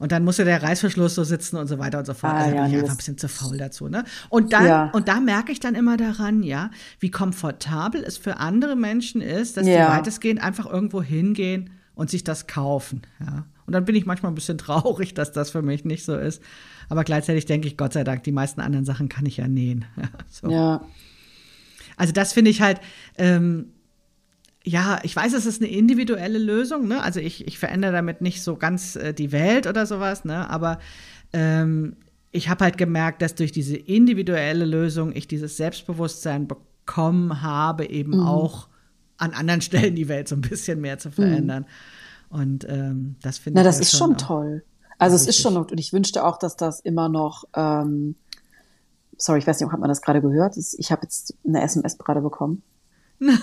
und dann musste der Reißverschluss so sitzen und so weiter und so fort. Ah, also ja, bin ich einfach ein bisschen zu faul dazu. Ne? Und dann, ja. und da merke ich dann immer daran, ja, wie komfortabel es für andere Menschen ist, dass ja. die weitestgehend einfach irgendwo hingehen und sich das kaufen. Ja. Und dann bin ich manchmal ein bisschen traurig, dass das für mich nicht so ist. Aber gleichzeitig denke ich, Gott sei Dank, die meisten anderen Sachen kann ich ja nähen. so. Ja. Also das finde ich halt, ähm, ja, ich weiß, es ist eine individuelle Lösung, ne? Also ich, ich verändere damit nicht so ganz äh, die Welt oder sowas, ne? Aber ähm, ich habe halt gemerkt, dass durch diese individuelle Lösung ich dieses Selbstbewusstsein bekommen habe, eben mhm. auch an anderen Stellen die Welt so ein bisschen mehr zu verändern. Mhm. Und ähm, das finde ich. Na, das ist schon, toll. Also es ist schon, und ich wünschte auch, dass das immer noch, ähm, sorry, ich weiß nicht, hat man das gerade gehört? Ich habe jetzt eine SMS gerade bekommen. Nein,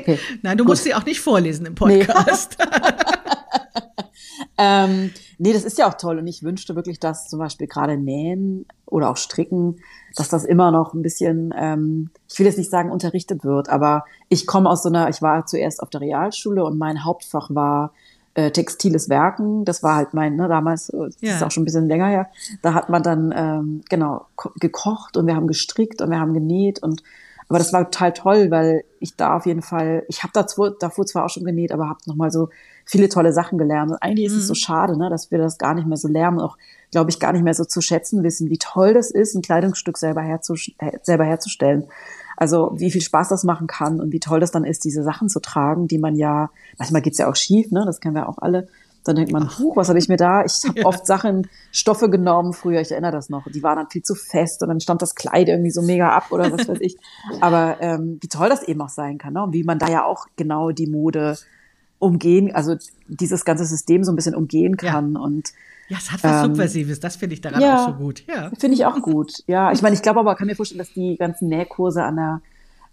okay. nein, du Gut. musst sie auch nicht vorlesen im Podcast. Nee. ähm, nee, das ist ja auch toll und ich wünschte wirklich, dass zum Beispiel gerade Nähen oder auch Stricken, dass das immer noch ein bisschen, ähm, ich will jetzt nicht sagen unterrichtet wird, aber ich komme aus so einer, ich war zuerst auf der Realschule und mein Hauptfach war äh, textiles Werken. Das war halt mein, ne, damals, äh, das ja. ist auch schon ein bisschen länger her. Da hat man dann ähm, genau gekocht und wir haben gestrickt und wir haben genäht und aber das war total toll, weil ich da auf jeden Fall, ich habe davor, zwar auch schon genäht, aber habe nochmal so viele tolle Sachen gelernt. Und eigentlich ist mhm. es so mhm. schade, ne, dass wir das gar nicht mehr so lernen, auch, glaube ich, gar nicht mehr so zu schätzen wissen, wie toll das ist, ein Kleidungsstück selber, herzu, selber herzustellen. Also wie viel Spaß das machen kann und wie toll das dann ist, diese Sachen zu tragen, die man ja, manchmal geht's ja auch schief, ne? Das kennen wir auch alle. Dann denkt man, huch, was habe ich mir da? Ich habe ja. oft Sachen, Stoffe genommen früher, ich erinnere das noch. Die waren dann viel zu fest und dann stand das Kleid irgendwie so mega ab oder was weiß ich. Aber ähm, wie toll das eben auch sein kann, ne? Und wie man da ja auch genau die Mode umgehen, also dieses ganze System so ein bisschen umgehen kann ja. und ja, es hat was ähm, Subversives, das finde ich daran ja, auch so gut. Ja. Finde ich auch gut. Ja, ich meine, ich glaube aber, kann mir vorstellen, dass die ganzen Nähkurse an der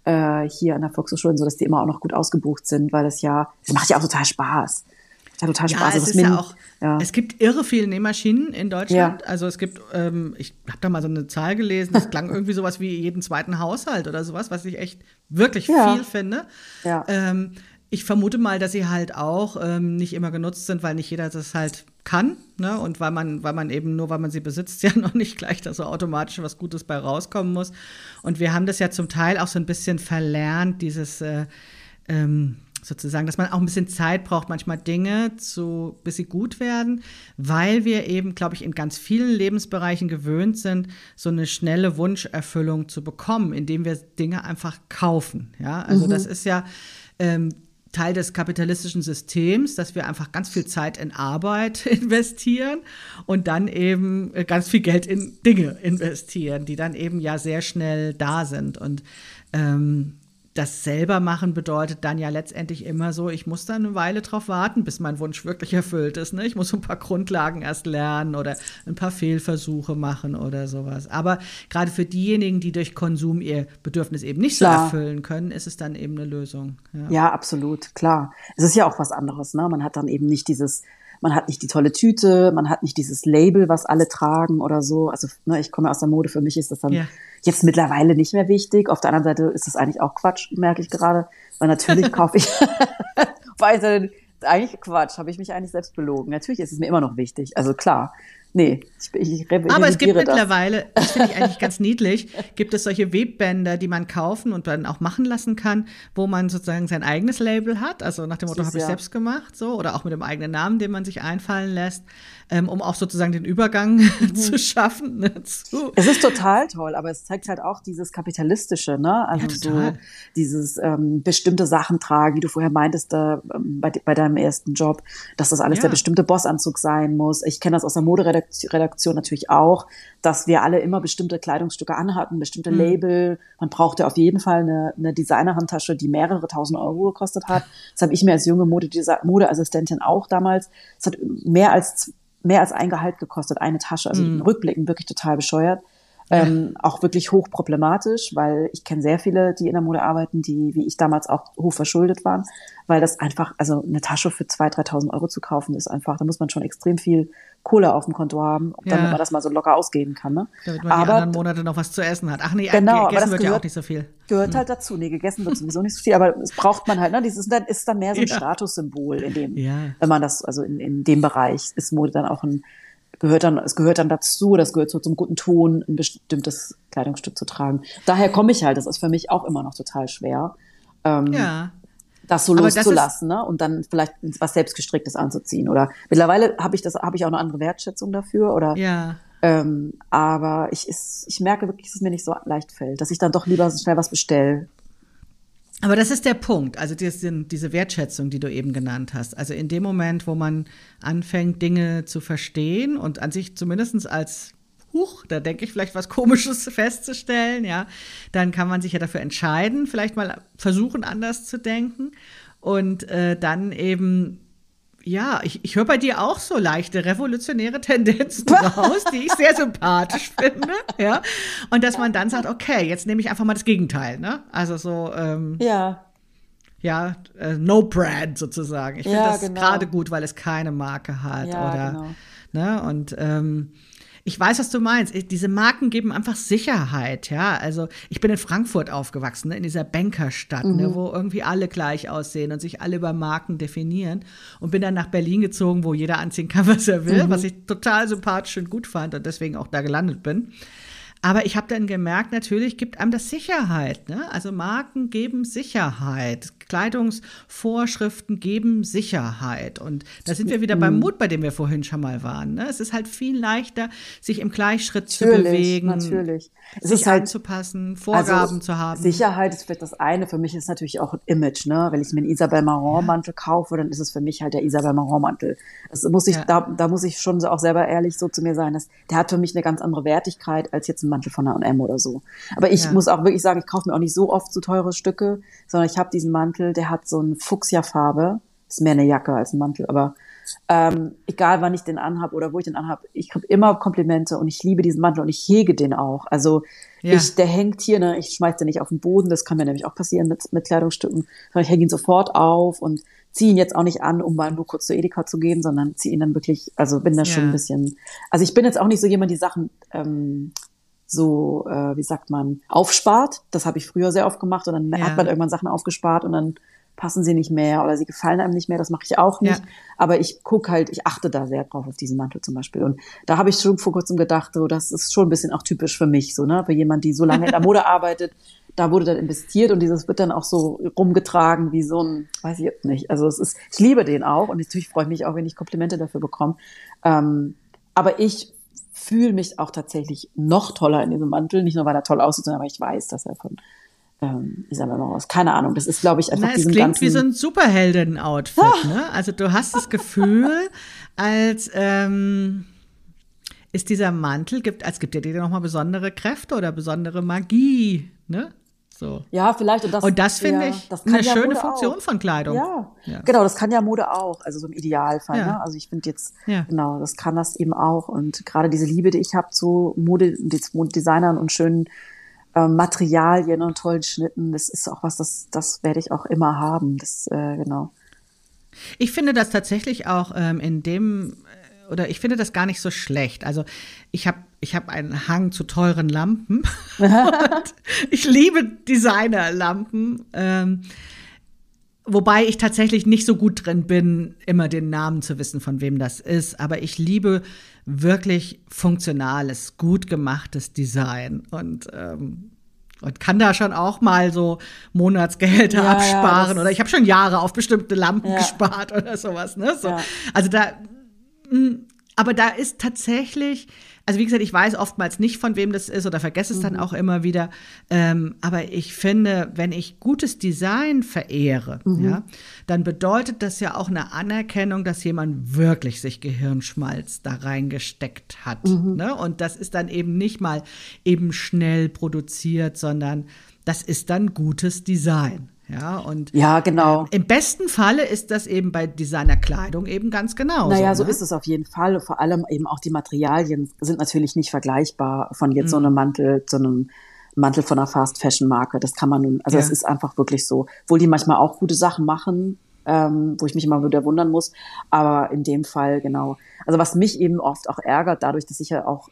äh, hier an der Volkshochschule, so dass die immer auch noch gut ausgebucht sind, weil das ja, das macht ja auch total Spaß ja total Spaß. Ja, es ist ja auch, ja. es gibt irre viele Nähmaschinen in Deutschland. Ja. Also es gibt, ähm, ich habe da mal so eine Zahl gelesen, das klang irgendwie sowas wie jeden zweiten Haushalt oder sowas, was ich echt wirklich viel finde. Ja. Ähm, ich vermute mal, dass sie halt auch ähm, nicht immer genutzt sind, weil nicht jeder das halt kann, ne? Und weil man, weil man eben nur, weil man sie besitzt, ja noch nicht gleich da so automatisch was Gutes bei rauskommen muss. Und wir haben das ja zum Teil auch so ein bisschen verlernt, dieses äh, ähm, sozusagen, dass man auch ein bisschen Zeit braucht, manchmal Dinge zu, bis sie gut werden, weil wir eben, glaube ich, in ganz vielen Lebensbereichen gewöhnt sind, so eine schnelle Wunscherfüllung zu bekommen, indem wir Dinge einfach kaufen. Ja, also mhm. das ist ja, ähm, Teil des kapitalistischen Systems, dass wir einfach ganz viel Zeit in Arbeit investieren und dann eben äh, ganz viel Geld in Dinge investieren, die dann eben ja sehr schnell da sind. Und ähm, das selber machen bedeutet dann ja letztendlich immer so, ich muss dann eine Weile drauf warten, bis mein Wunsch wirklich erfüllt ist. Ne? Ich muss ein paar Grundlagen erst lernen oder ein paar Fehlversuche machen oder sowas. Aber gerade für diejenigen, die durch Konsum ihr Bedürfnis eben nicht klar. so erfüllen können, ist es dann eben eine Lösung. Ja. ja, absolut, klar. Es ist ja auch was anderes. Ne? Man hat dann eben nicht dieses man hat nicht die tolle Tüte, man hat nicht dieses Label, was alle tragen oder so. Also ne, ich komme aus der Mode, für mich ist das dann ja. jetzt mittlerweile nicht mehr wichtig. Auf der anderen Seite ist das eigentlich auch Quatsch, merke ich gerade, weil natürlich kaufe ich, weil eigentlich Quatsch, habe ich mich eigentlich selbst belogen. Natürlich ist es mir immer noch wichtig, also klar. Nee, ich, ich Aber es gibt das. mittlerweile, das finde ich eigentlich ganz niedlich, gibt es solche Webbänder, die man kaufen und dann auch machen lassen kann, wo man sozusagen sein eigenes Label hat. Also nach dem Motto, habe ich ja. selbst gemacht, so, oder auch mit dem eigenen Namen, den man sich einfallen lässt ähm, um auch sozusagen den Übergang mhm. zu schaffen. Ne, zu. Es ist total toll, aber es zeigt halt auch dieses Kapitalistische, ne? Also ja, so dieses ähm, bestimmte Sachen tragen, wie du vorher meintest, da, ähm, bei, bei deinem ersten Job, dass das alles ja. der bestimmte Bossanzug sein muss. Ich kenne das aus der Moderedaktion natürlich auch, dass wir alle immer bestimmte Kleidungsstücke anhatten, bestimmte mhm. Label. Man brauchte auf jeden Fall eine, eine Designerhandtasche, die mehrere tausend Euro gekostet hat. Das habe ich mir als junge Modeassistentin auch damals. Es hat mehr als mehr als ein Gehalt gekostet, eine Tasche. Also mhm. rückblickend wirklich total bescheuert. Ähm, auch wirklich hochproblematisch, weil ich kenne sehr viele, die in der Mode arbeiten, die wie ich damals auch hoch verschuldet waren, weil das einfach, also eine Tasche für 2.000, 3.000 Euro zu kaufen, ist einfach, da muss man schon extrem viel Kohle auf dem Konto haben, damit ja. man das mal so locker ausgeben kann. Ne? Damit man aber, die anderen Monate noch was zu essen hat. Ach nee, genau, gegessen wird gehört, ja auch nicht so viel. Gehört hm. halt dazu. Nee, gegessen wird sowieso nicht so viel, aber es braucht man halt, ne? Dieses dann ist dann mehr so ein ja. Statussymbol in dem, wenn man das, also in, in dem Bereich ist Mode dann auch ein gehört dann, es gehört dann dazu, das gehört so zum guten Ton, ein bestimmtes Kleidungsstück zu tragen. Daher komme ich halt, das ist für mich auch immer noch total schwer. Ähm, ja. Das so loszulassen, ne? Und dann vielleicht was selbstgestricktes anzuziehen. Oder mittlerweile habe ich das, habe ich auch eine andere Wertschätzung dafür. Oder ja. Ähm, aber ich, ist, ich merke wirklich, dass es mir nicht so leicht fällt, dass ich dann doch lieber schnell was bestelle. Aber das ist der Punkt, also diese, Wertschätzung, die du eben genannt hast. Also in dem Moment, wo man anfängt, Dinge zu verstehen und an sich zumindest als Huch, da denke ich vielleicht was Komisches festzustellen, ja, dann kann man sich ja dafür entscheiden, vielleicht mal versuchen, anders zu denken und äh, dann eben ja, ich, ich höre bei dir auch so leichte revolutionäre Tendenzen raus, die ich sehr sympathisch finde. Ja. Und dass man dann sagt, okay, jetzt nehme ich einfach mal das Gegenteil, ne? Also so, ähm, ja. Ja, äh, No Brand sozusagen. Ich finde ja, das genau. gerade gut, weil es keine Marke hat. Ja, oder, genau. ne? Und ähm, ich weiß, was du meinst. Diese Marken geben einfach Sicherheit, ja. Also ich bin in Frankfurt aufgewachsen, ne, in dieser Bankerstadt, ne, mhm. ne, wo irgendwie alle gleich aussehen und sich alle über Marken definieren. Und bin dann nach Berlin gezogen, wo jeder anziehen kann, was er will, mhm. was ich total sympathisch und gut fand und deswegen auch da gelandet bin. Aber ich habe dann gemerkt, natürlich gibt einem das Sicherheit. Ne? Also Marken geben Sicherheit. Kleidungsvorschriften geben Sicherheit. Und da sind wir wieder beim mhm. Mut, bei dem wir vorhin schon mal waren. Ne? Es ist halt viel leichter, sich im Gleichschritt natürlich, zu bewegen, natürlich. Es sich halt, anzupassen, Vorgaben also zu haben. Sicherheit ist vielleicht das eine. Für mich ist natürlich auch ein Image. Ne? Wenn ich mir einen Isabel Marant Mantel ja. kaufe, dann ist es für mich halt der Isabel Marant Mantel. Das muss ich, ja. da, da muss ich schon auch selber ehrlich so zu mir sein, dass der hat für mich eine ganz andere Wertigkeit als jetzt ein Mantel von H&M oder so. Aber ich ja. muss auch wirklich sagen, ich kaufe mir auch nicht so oft so teure Stücke, sondern ich habe diesen Mantel, der hat so eine Fuchsia-Farbe. Ist mehr eine Jacke als ein Mantel, aber ähm, egal wann ich den anhab oder wo ich den anhab, ich kriege immer Komplimente und ich liebe diesen Mantel und ich hege den auch. Also ja. ich, der hängt hier, ne, ich schmeiß den nicht auf den Boden, das kann mir nämlich auch passieren mit, mit Kleidungsstücken, sondern ich hänge ihn sofort auf und ziehe ihn jetzt auch nicht an, um mal nur kurz zu Edeka zu gehen, sondern ziehe ihn dann wirklich, also bin da ja. schon ein bisschen, also ich bin jetzt auch nicht so jemand, die Sachen ähm, so, äh, wie sagt man, aufspart. Das habe ich früher sehr oft gemacht und dann ja. hat man irgendwann Sachen aufgespart und dann passen sie nicht mehr oder sie gefallen einem nicht mehr. Das mache ich auch nicht. Ja. Aber ich gucke halt, ich achte da sehr drauf auf diesen Mantel zum Beispiel. Und da habe ich schon vor kurzem gedacht, so, das ist schon ein bisschen auch typisch für mich, so, ne, für jemand, die so lange in der Mode arbeitet. Da wurde dann investiert und dieses wird dann auch so rumgetragen wie so ein, weiß ich jetzt nicht. Also es ist, ich liebe den auch und natürlich freue ich mich auch, wenn ich Komplimente dafür bekomme. Ähm, aber ich fühle mich auch tatsächlich noch toller in diesem Mantel. Nicht nur, weil er toll aussieht, sondern weil ich weiß, dass er von ähm, Isabel Moraus. Keine Ahnung. Das ist, glaube ich, einfach Na, es klingt wie so ein Superhelden-Outfit. Ah. Ne? Also du hast das Gefühl, als ähm, ist dieser Mantel, gibt, als gibt er dir nochmal besondere Kräfte oder besondere Magie. Ne? So. Ja, vielleicht. Und das, und das finde ja, ich das eine ja schöne Mode Funktion auch. von Kleidung. Ja. ja. genau, das kann ja Mode auch, also so im Idealfall. Ja. Ne? Also ich finde jetzt, genau, das kann das eben auch. Und gerade diese Liebe, die ich habe zu Mode, Designern und schönen äh, Materialien und tollen Schnitten, das ist auch was, das, das werde ich auch immer haben. Das, äh, genau. Ich finde das tatsächlich auch ähm, in dem oder ich finde das gar nicht so schlecht. Also ich habe ich hab einen Hang zu teuren Lampen. ich liebe Designerlampen. Ähm, wobei ich tatsächlich nicht so gut drin bin, immer den Namen zu wissen, von wem das ist. Aber ich liebe wirklich funktionales, gut gemachtes Design. Und ähm, und kann da schon auch mal so Monatsgehälter ja, absparen ja, oder ich habe schon Jahre auf bestimmte Lampen ja. gespart oder sowas. Ne? So. Also da aber da ist tatsächlich, also wie gesagt, ich weiß oftmals nicht, von wem das ist oder vergesse es mhm. dann auch immer wieder. Ähm, aber ich finde, wenn ich gutes Design verehre, mhm. ja, dann bedeutet das ja auch eine Anerkennung, dass jemand wirklich sich Gehirnschmalz da reingesteckt hat. Mhm. Ne? Und das ist dann eben nicht mal eben schnell produziert, sondern das ist dann gutes Design. Ja, und ja, genau. Äh, im besten Falle ist das eben bei Designerkleidung eben ganz genau. Naja, ne? so ist es auf jeden Fall. Vor allem eben auch die Materialien sind natürlich nicht vergleichbar von jetzt mhm. so einem Mantel zu einem Mantel von einer Fast Fashion Marke. Das kann man nun, also es ist einfach wirklich so. Obwohl die manchmal auch gute Sachen machen, ähm, wo ich mich immer wieder wundern muss. Aber in dem Fall, genau. Also was mich eben oft auch ärgert, dadurch, dass ich ja auch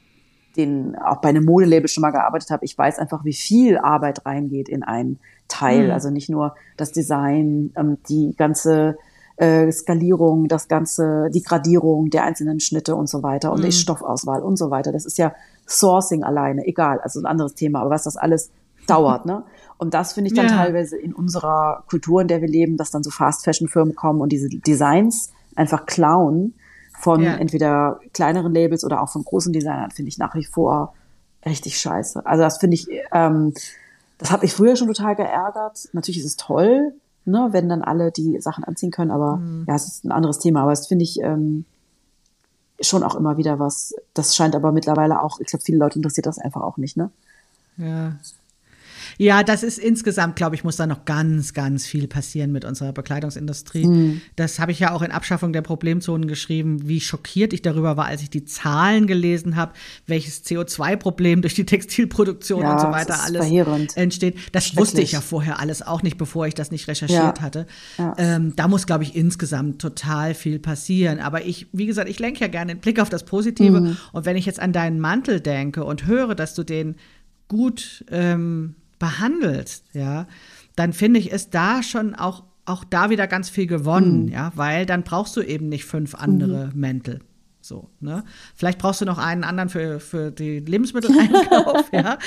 den, auch bei einem Modelabel schon mal gearbeitet habe, ich weiß einfach, wie viel Arbeit reingeht in ein Teil. Mhm. Also nicht nur das Design, ähm, die ganze äh, Skalierung, das ganze, die Gradierung der einzelnen Schnitte und so weiter und mhm. die Stoffauswahl und so weiter. Das ist ja Sourcing alleine, egal, also ein anderes Thema, aber was das alles dauert, ne? Und das finde ich dann ja. teilweise in unserer Kultur, in der wir leben, dass dann so Fast-Fashion-Firmen kommen und diese Designs einfach klauen von ja. entweder kleineren Labels oder auch von großen Designern, finde ich nach wie vor richtig scheiße. Also das finde ich, ähm, das hat mich früher schon total geärgert. Natürlich ist es toll, ne, wenn dann alle die Sachen anziehen können, aber mhm. ja, es ist ein anderes Thema. Aber das finde ich ähm, schon auch immer wieder was. Das scheint aber mittlerweile auch, ich glaube, viele Leute interessiert das einfach auch nicht, ne? Ja, ja, das ist insgesamt, glaube ich, muss da noch ganz, ganz viel passieren mit unserer Bekleidungsindustrie. Mhm. Das habe ich ja auch in Abschaffung der Problemzonen geschrieben, wie schockiert ich darüber war, als ich die Zahlen gelesen habe, welches CO2-Problem durch die Textilproduktion ja, und so weiter alles verheerend. entsteht. Das wusste ich ja vorher alles auch nicht, bevor ich das nicht recherchiert ja. hatte. Ja. Ähm, da muss, glaube ich, insgesamt total viel passieren. Aber ich, wie gesagt, ich lenke ja gerne den Blick auf das Positive. Mhm. Und wenn ich jetzt an deinen Mantel denke und höre, dass du den gut ähm, behandelst, ja, dann finde ich, ist da schon auch, auch da wieder ganz viel gewonnen, mhm. ja, weil dann brauchst du eben nicht fünf andere mhm. Mäntel. So, ne? Vielleicht brauchst du noch einen anderen für, für die Lebensmitteleinkauf, ja.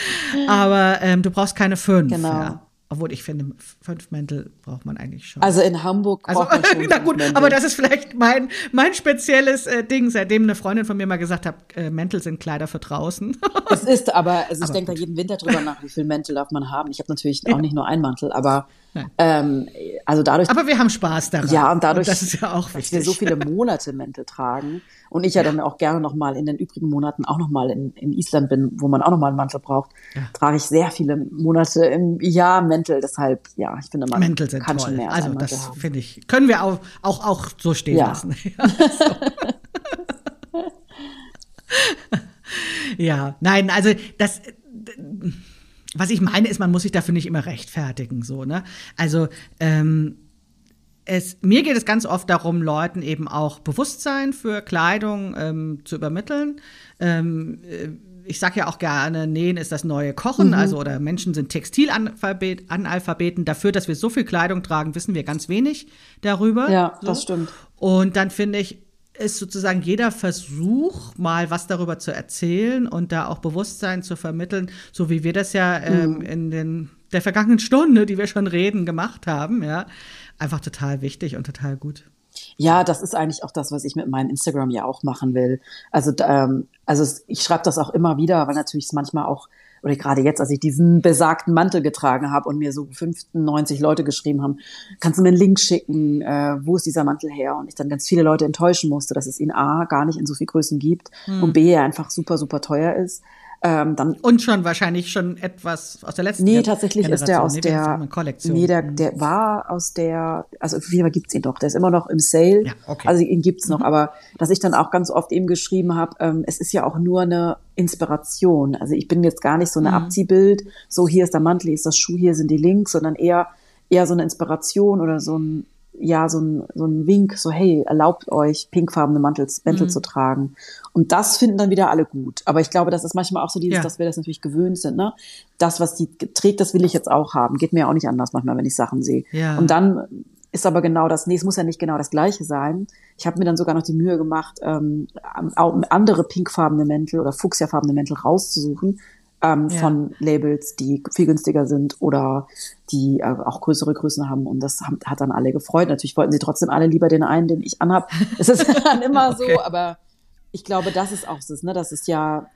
Aber ähm, du brauchst keine fünf. Genau. Ja? Obwohl ich finde, fünf Mäntel braucht man eigentlich schon. Also in Hamburg also, braucht man schon Na gut, Mäntel. aber das ist vielleicht mein, mein spezielles äh, Ding, seitdem eine Freundin von mir mal gesagt hat, äh, Mäntel sind Kleider für draußen. es ist, aber also ich denke da jeden Winter drüber nach, wie viel Mäntel darf man haben. Ich habe natürlich auch nicht nur einen Mantel, aber ähm, also dadurch. Aber wir haben Spaß daran. Ja, und dadurch, und das ist ja auch dass wir so viele Monate Mäntel tragen und ich ja, ja. dann auch gerne noch mal in den übrigen Monaten auch noch mal in, in Island bin, wo man auch noch mal einen Mantel braucht, ja. trage ich sehr viele Monate im Jahr Mäntel. Deshalb, ja, ich finde, man Mäntel sind kann toll. schon mehr. Also das finde ich, können wir auch, auch, auch so stehen ja. lassen. ja, nein, also das was ich meine, ist, man muss sich dafür nicht immer rechtfertigen, so, ne? Also, ähm, es, mir geht es ganz oft darum, Leuten eben auch Bewusstsein für Kleidung ähm, zu übermitteln. Ähm, äh, ich sage ja auch gerne, Nähen ist das neue Kochen, mhm. also oder Menschen sind Textilanalphabeten. Dafür, dass wir so viel Kleidung tragen, wissen wir ganz wenig darüber. Ja, so. das stimmt. Und dann finde ich, ist sozusagen jeder Versuch, mal was darüber zu erzählen und da auch Bewusstsein zu vermitteln, so wie wir das ja ähm, mhm. in den, der vergangenen Stunde, die wir schon reden, gemacht haben, ja, einfach total wichtig und total gut. Ja, das ist eigentlich auch das, was ich mit meinem Instagram ja auch machen will. Also, ähm, also ich schreibe das auch immer wieder, weil natürlich es manchmal auch oder gerade jetzt, als ich diesen besagten Mantel getragen habe und mir so 95 Leute geschrieben haben, kannst du mir einen Link schicken, äh, wo ist dieser Mantel her? Und ich dann ganz viele Leute enttäuschen musste, dass es ihn A, gar nicht in so viel Größen gibt hm. und B, er einfach super, super teuer ist. Ähm, dann und schon wahrscheinlich schon etwas aus der letzten Nee, tatsächlich ist der aus nee, der Nee, der, mhm. der war aus der, also auf jeden Fall gibt's ihn doch. Der ist immer noch im Sale. Ja, okay. Also ihn gibt's noch, mhm. aber dass ich dann auch ganz oft eben geschrieben habe, ähm, es ist ja auch nur eine Inspiration. Also ich bin jetzt gar nicht so eine mhm. Abziehbild, so hier ist der Mantel, hier ist das Schuh, hier sind die Links, sondern eher eher so eine Inspiration oder so ein ja so ein, so ein Wink, so hey, erlaubt euch, pinkfarbene Mantel, Mäntel mhm. zu tragen. Und das finden dann wieder alle gut. Aber ich glaube, das ist manchmal auch so dieses, ja. dass wir das natürlich gewöhnt sind. Ne? Das, was die trägt, das will ich jetzt auch haben. Geht mir auch nicht anders manchmal, wenn ich Sachen sehe. Ja. Und dann ist aber genau das, nee, es muss ja nicht genau das gleiche sein. Ich habe mir dann sogar noch die Mühe gemacht, ähm, andere pinkfarbene Mäntel oder fuchsiafarbene Mäntel rauszusuchen, ähm, ja. von Labels, die viel günstiger sind oder die äh, auch größere Größen haben. Und das haben, hat dann alle gefreut. Natürlich wollten sie trotzdem alle lieber den einen, den ich anhab. Es ist dann immer okay. so, aber ich glaube, das ist auch das, ne? Das ist ja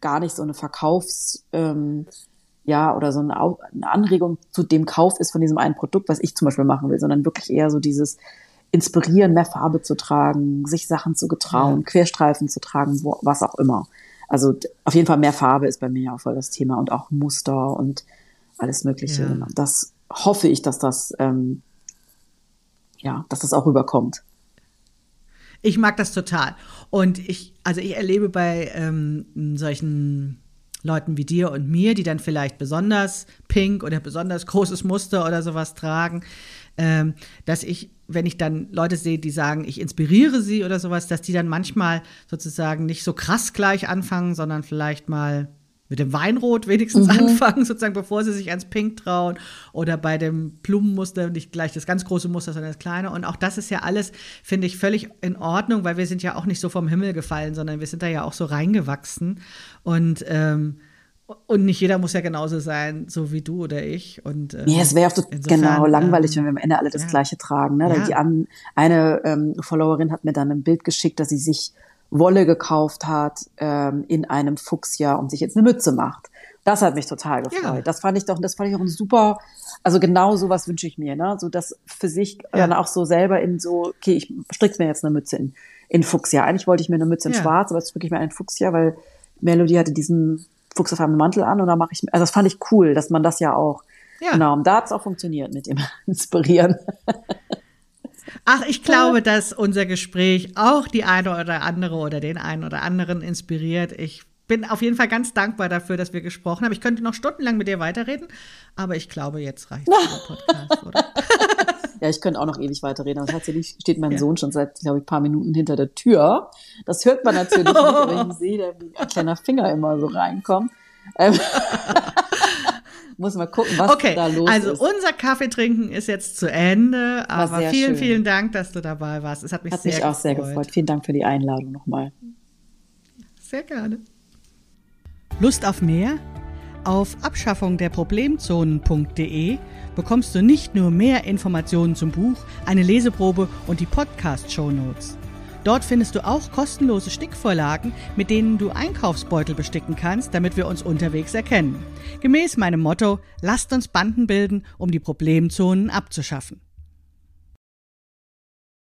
gar nicht so eine Verkaufs, ähm, ja, oder so eine, eine Anregung zu dem Kauf ist von diesem einen Produkt, was ich zum Beispiel machen will, sondern wirklich eher so dieses Inspirieren, mehr Farbe zu tragen, sich Sachen zu getrauen, ja. Querstreifen zu tragen, wo, was auch immer. Also auf jeden Fall mehr Farbe ist bei mir ja auch voll das Thema und auch Muster und alles Mögliche. Ja. Das hoffe ich, dass das, ähm, ja, dass das auch rüberkommt. Ich mag das total. Und ich, also ich erlebe bei ähm, solchen Leuten wie dir und mir, die dann vielleicht besonders pink oder besonders großes Muster oder sowas tragen, ähm, dass ich, wenn ich dann Leute sehe, die sagen, ich inspiriere sie oder sowas, dass die dann manchmal sozusagen nicht so krass gleich anfangen, sondern vielleicht mal mit dem Weinrot wenigstens mhm. anfangen, sozusagen, bevor sie sich ans Pink trauen. Oder bei dem Blumenmuster nicht gleich das ganz große Muster, sondern das kleine. Und auch das ist ja alles, finde ich, völlig in Ordnung, weil wir sind ja auch nicht so vom Himmel gefallen, sondern wir sind da ja auch so reingewachsen. Und ähm, und nicht jeder muss ja genauso sein, so wie du oder ich. Und, ähm, ja, es wäre auch so genau langweilig, ähm, wenn wir am Ende alle das ja. Gleiche tragen. Ne? Ja. Die an, eine ähm, Followerin hat mir dann ein Bild geschickt, dass sie sich Wolle gekauft hat ähm, in einem Fuchsjahr und sich jetzt eine Mütze macht. Das hat mich total gefreut. Ja. Das fand ich doch, das fand ich auch ein super, also genau sowas wünsche ich mir, ne? So das für sich ja. dann auch so selber in so, okay, ich strick mir jetzt eine Mütze in, in Fuchsjahr. Eigentlich wollte ich mir eine Mütze in ja. Schwarz, aber jetzt stricke ich mir einen Fuchsjahr, weil Melody hatte diesen fuchsfarbenen Mantel an und da mache ich, also das fand ich cool, dass man das ja auch, ja. genau, und da hat es auch funktioniert mit dem Inspirieren. Ach, ich glaube, dass unser Gespräch auch die eine oder andere oder den einen oder anderen inspiriert. Ich bin auf jeden Fall ganz dankbar dafür, dass wir gesprochen haben. Ich könnte noch stundenlang mit dir weiterreden, aber ich glaube, jetzt reicht der Podcast, oder? Ja, ich könnte auch noch ewig weiterreden, aber tatsächlich steht mein ja. Sohn schon seit, glaube ich, paar Minuten hinter der Tür. Das hört man natürlich nicht, aber ich sehe, wie ein kleiner Finger immer so reinkommt. Ähm muss mal gucken, was okay, da los also ist. Also unser Kaffeetrinken ist jetzt zu Ende, aber vielen, schön. vielen Dank, dass du dabei warst. Es hat mich, hat sehr, mich auch sehr gefreut. Vielen Dank für die Einladung nochmal. Sehr gerne. Lust auf mehr? Auf abschaffungderproblemzonen.de bekommst du nicht nur mehr Informationen zum Buch, eine Leseprobe und die Podcast-Show Notes. Dort findest du auch kostenlose Stickvorlagen, mit denen du Einkaufsbeutel besticken kannst, damit wir uns unterwegs erkennen. Gemäß meinem Motto, lasst uns Banden bilden, um die Problemzonen abzuschaffen.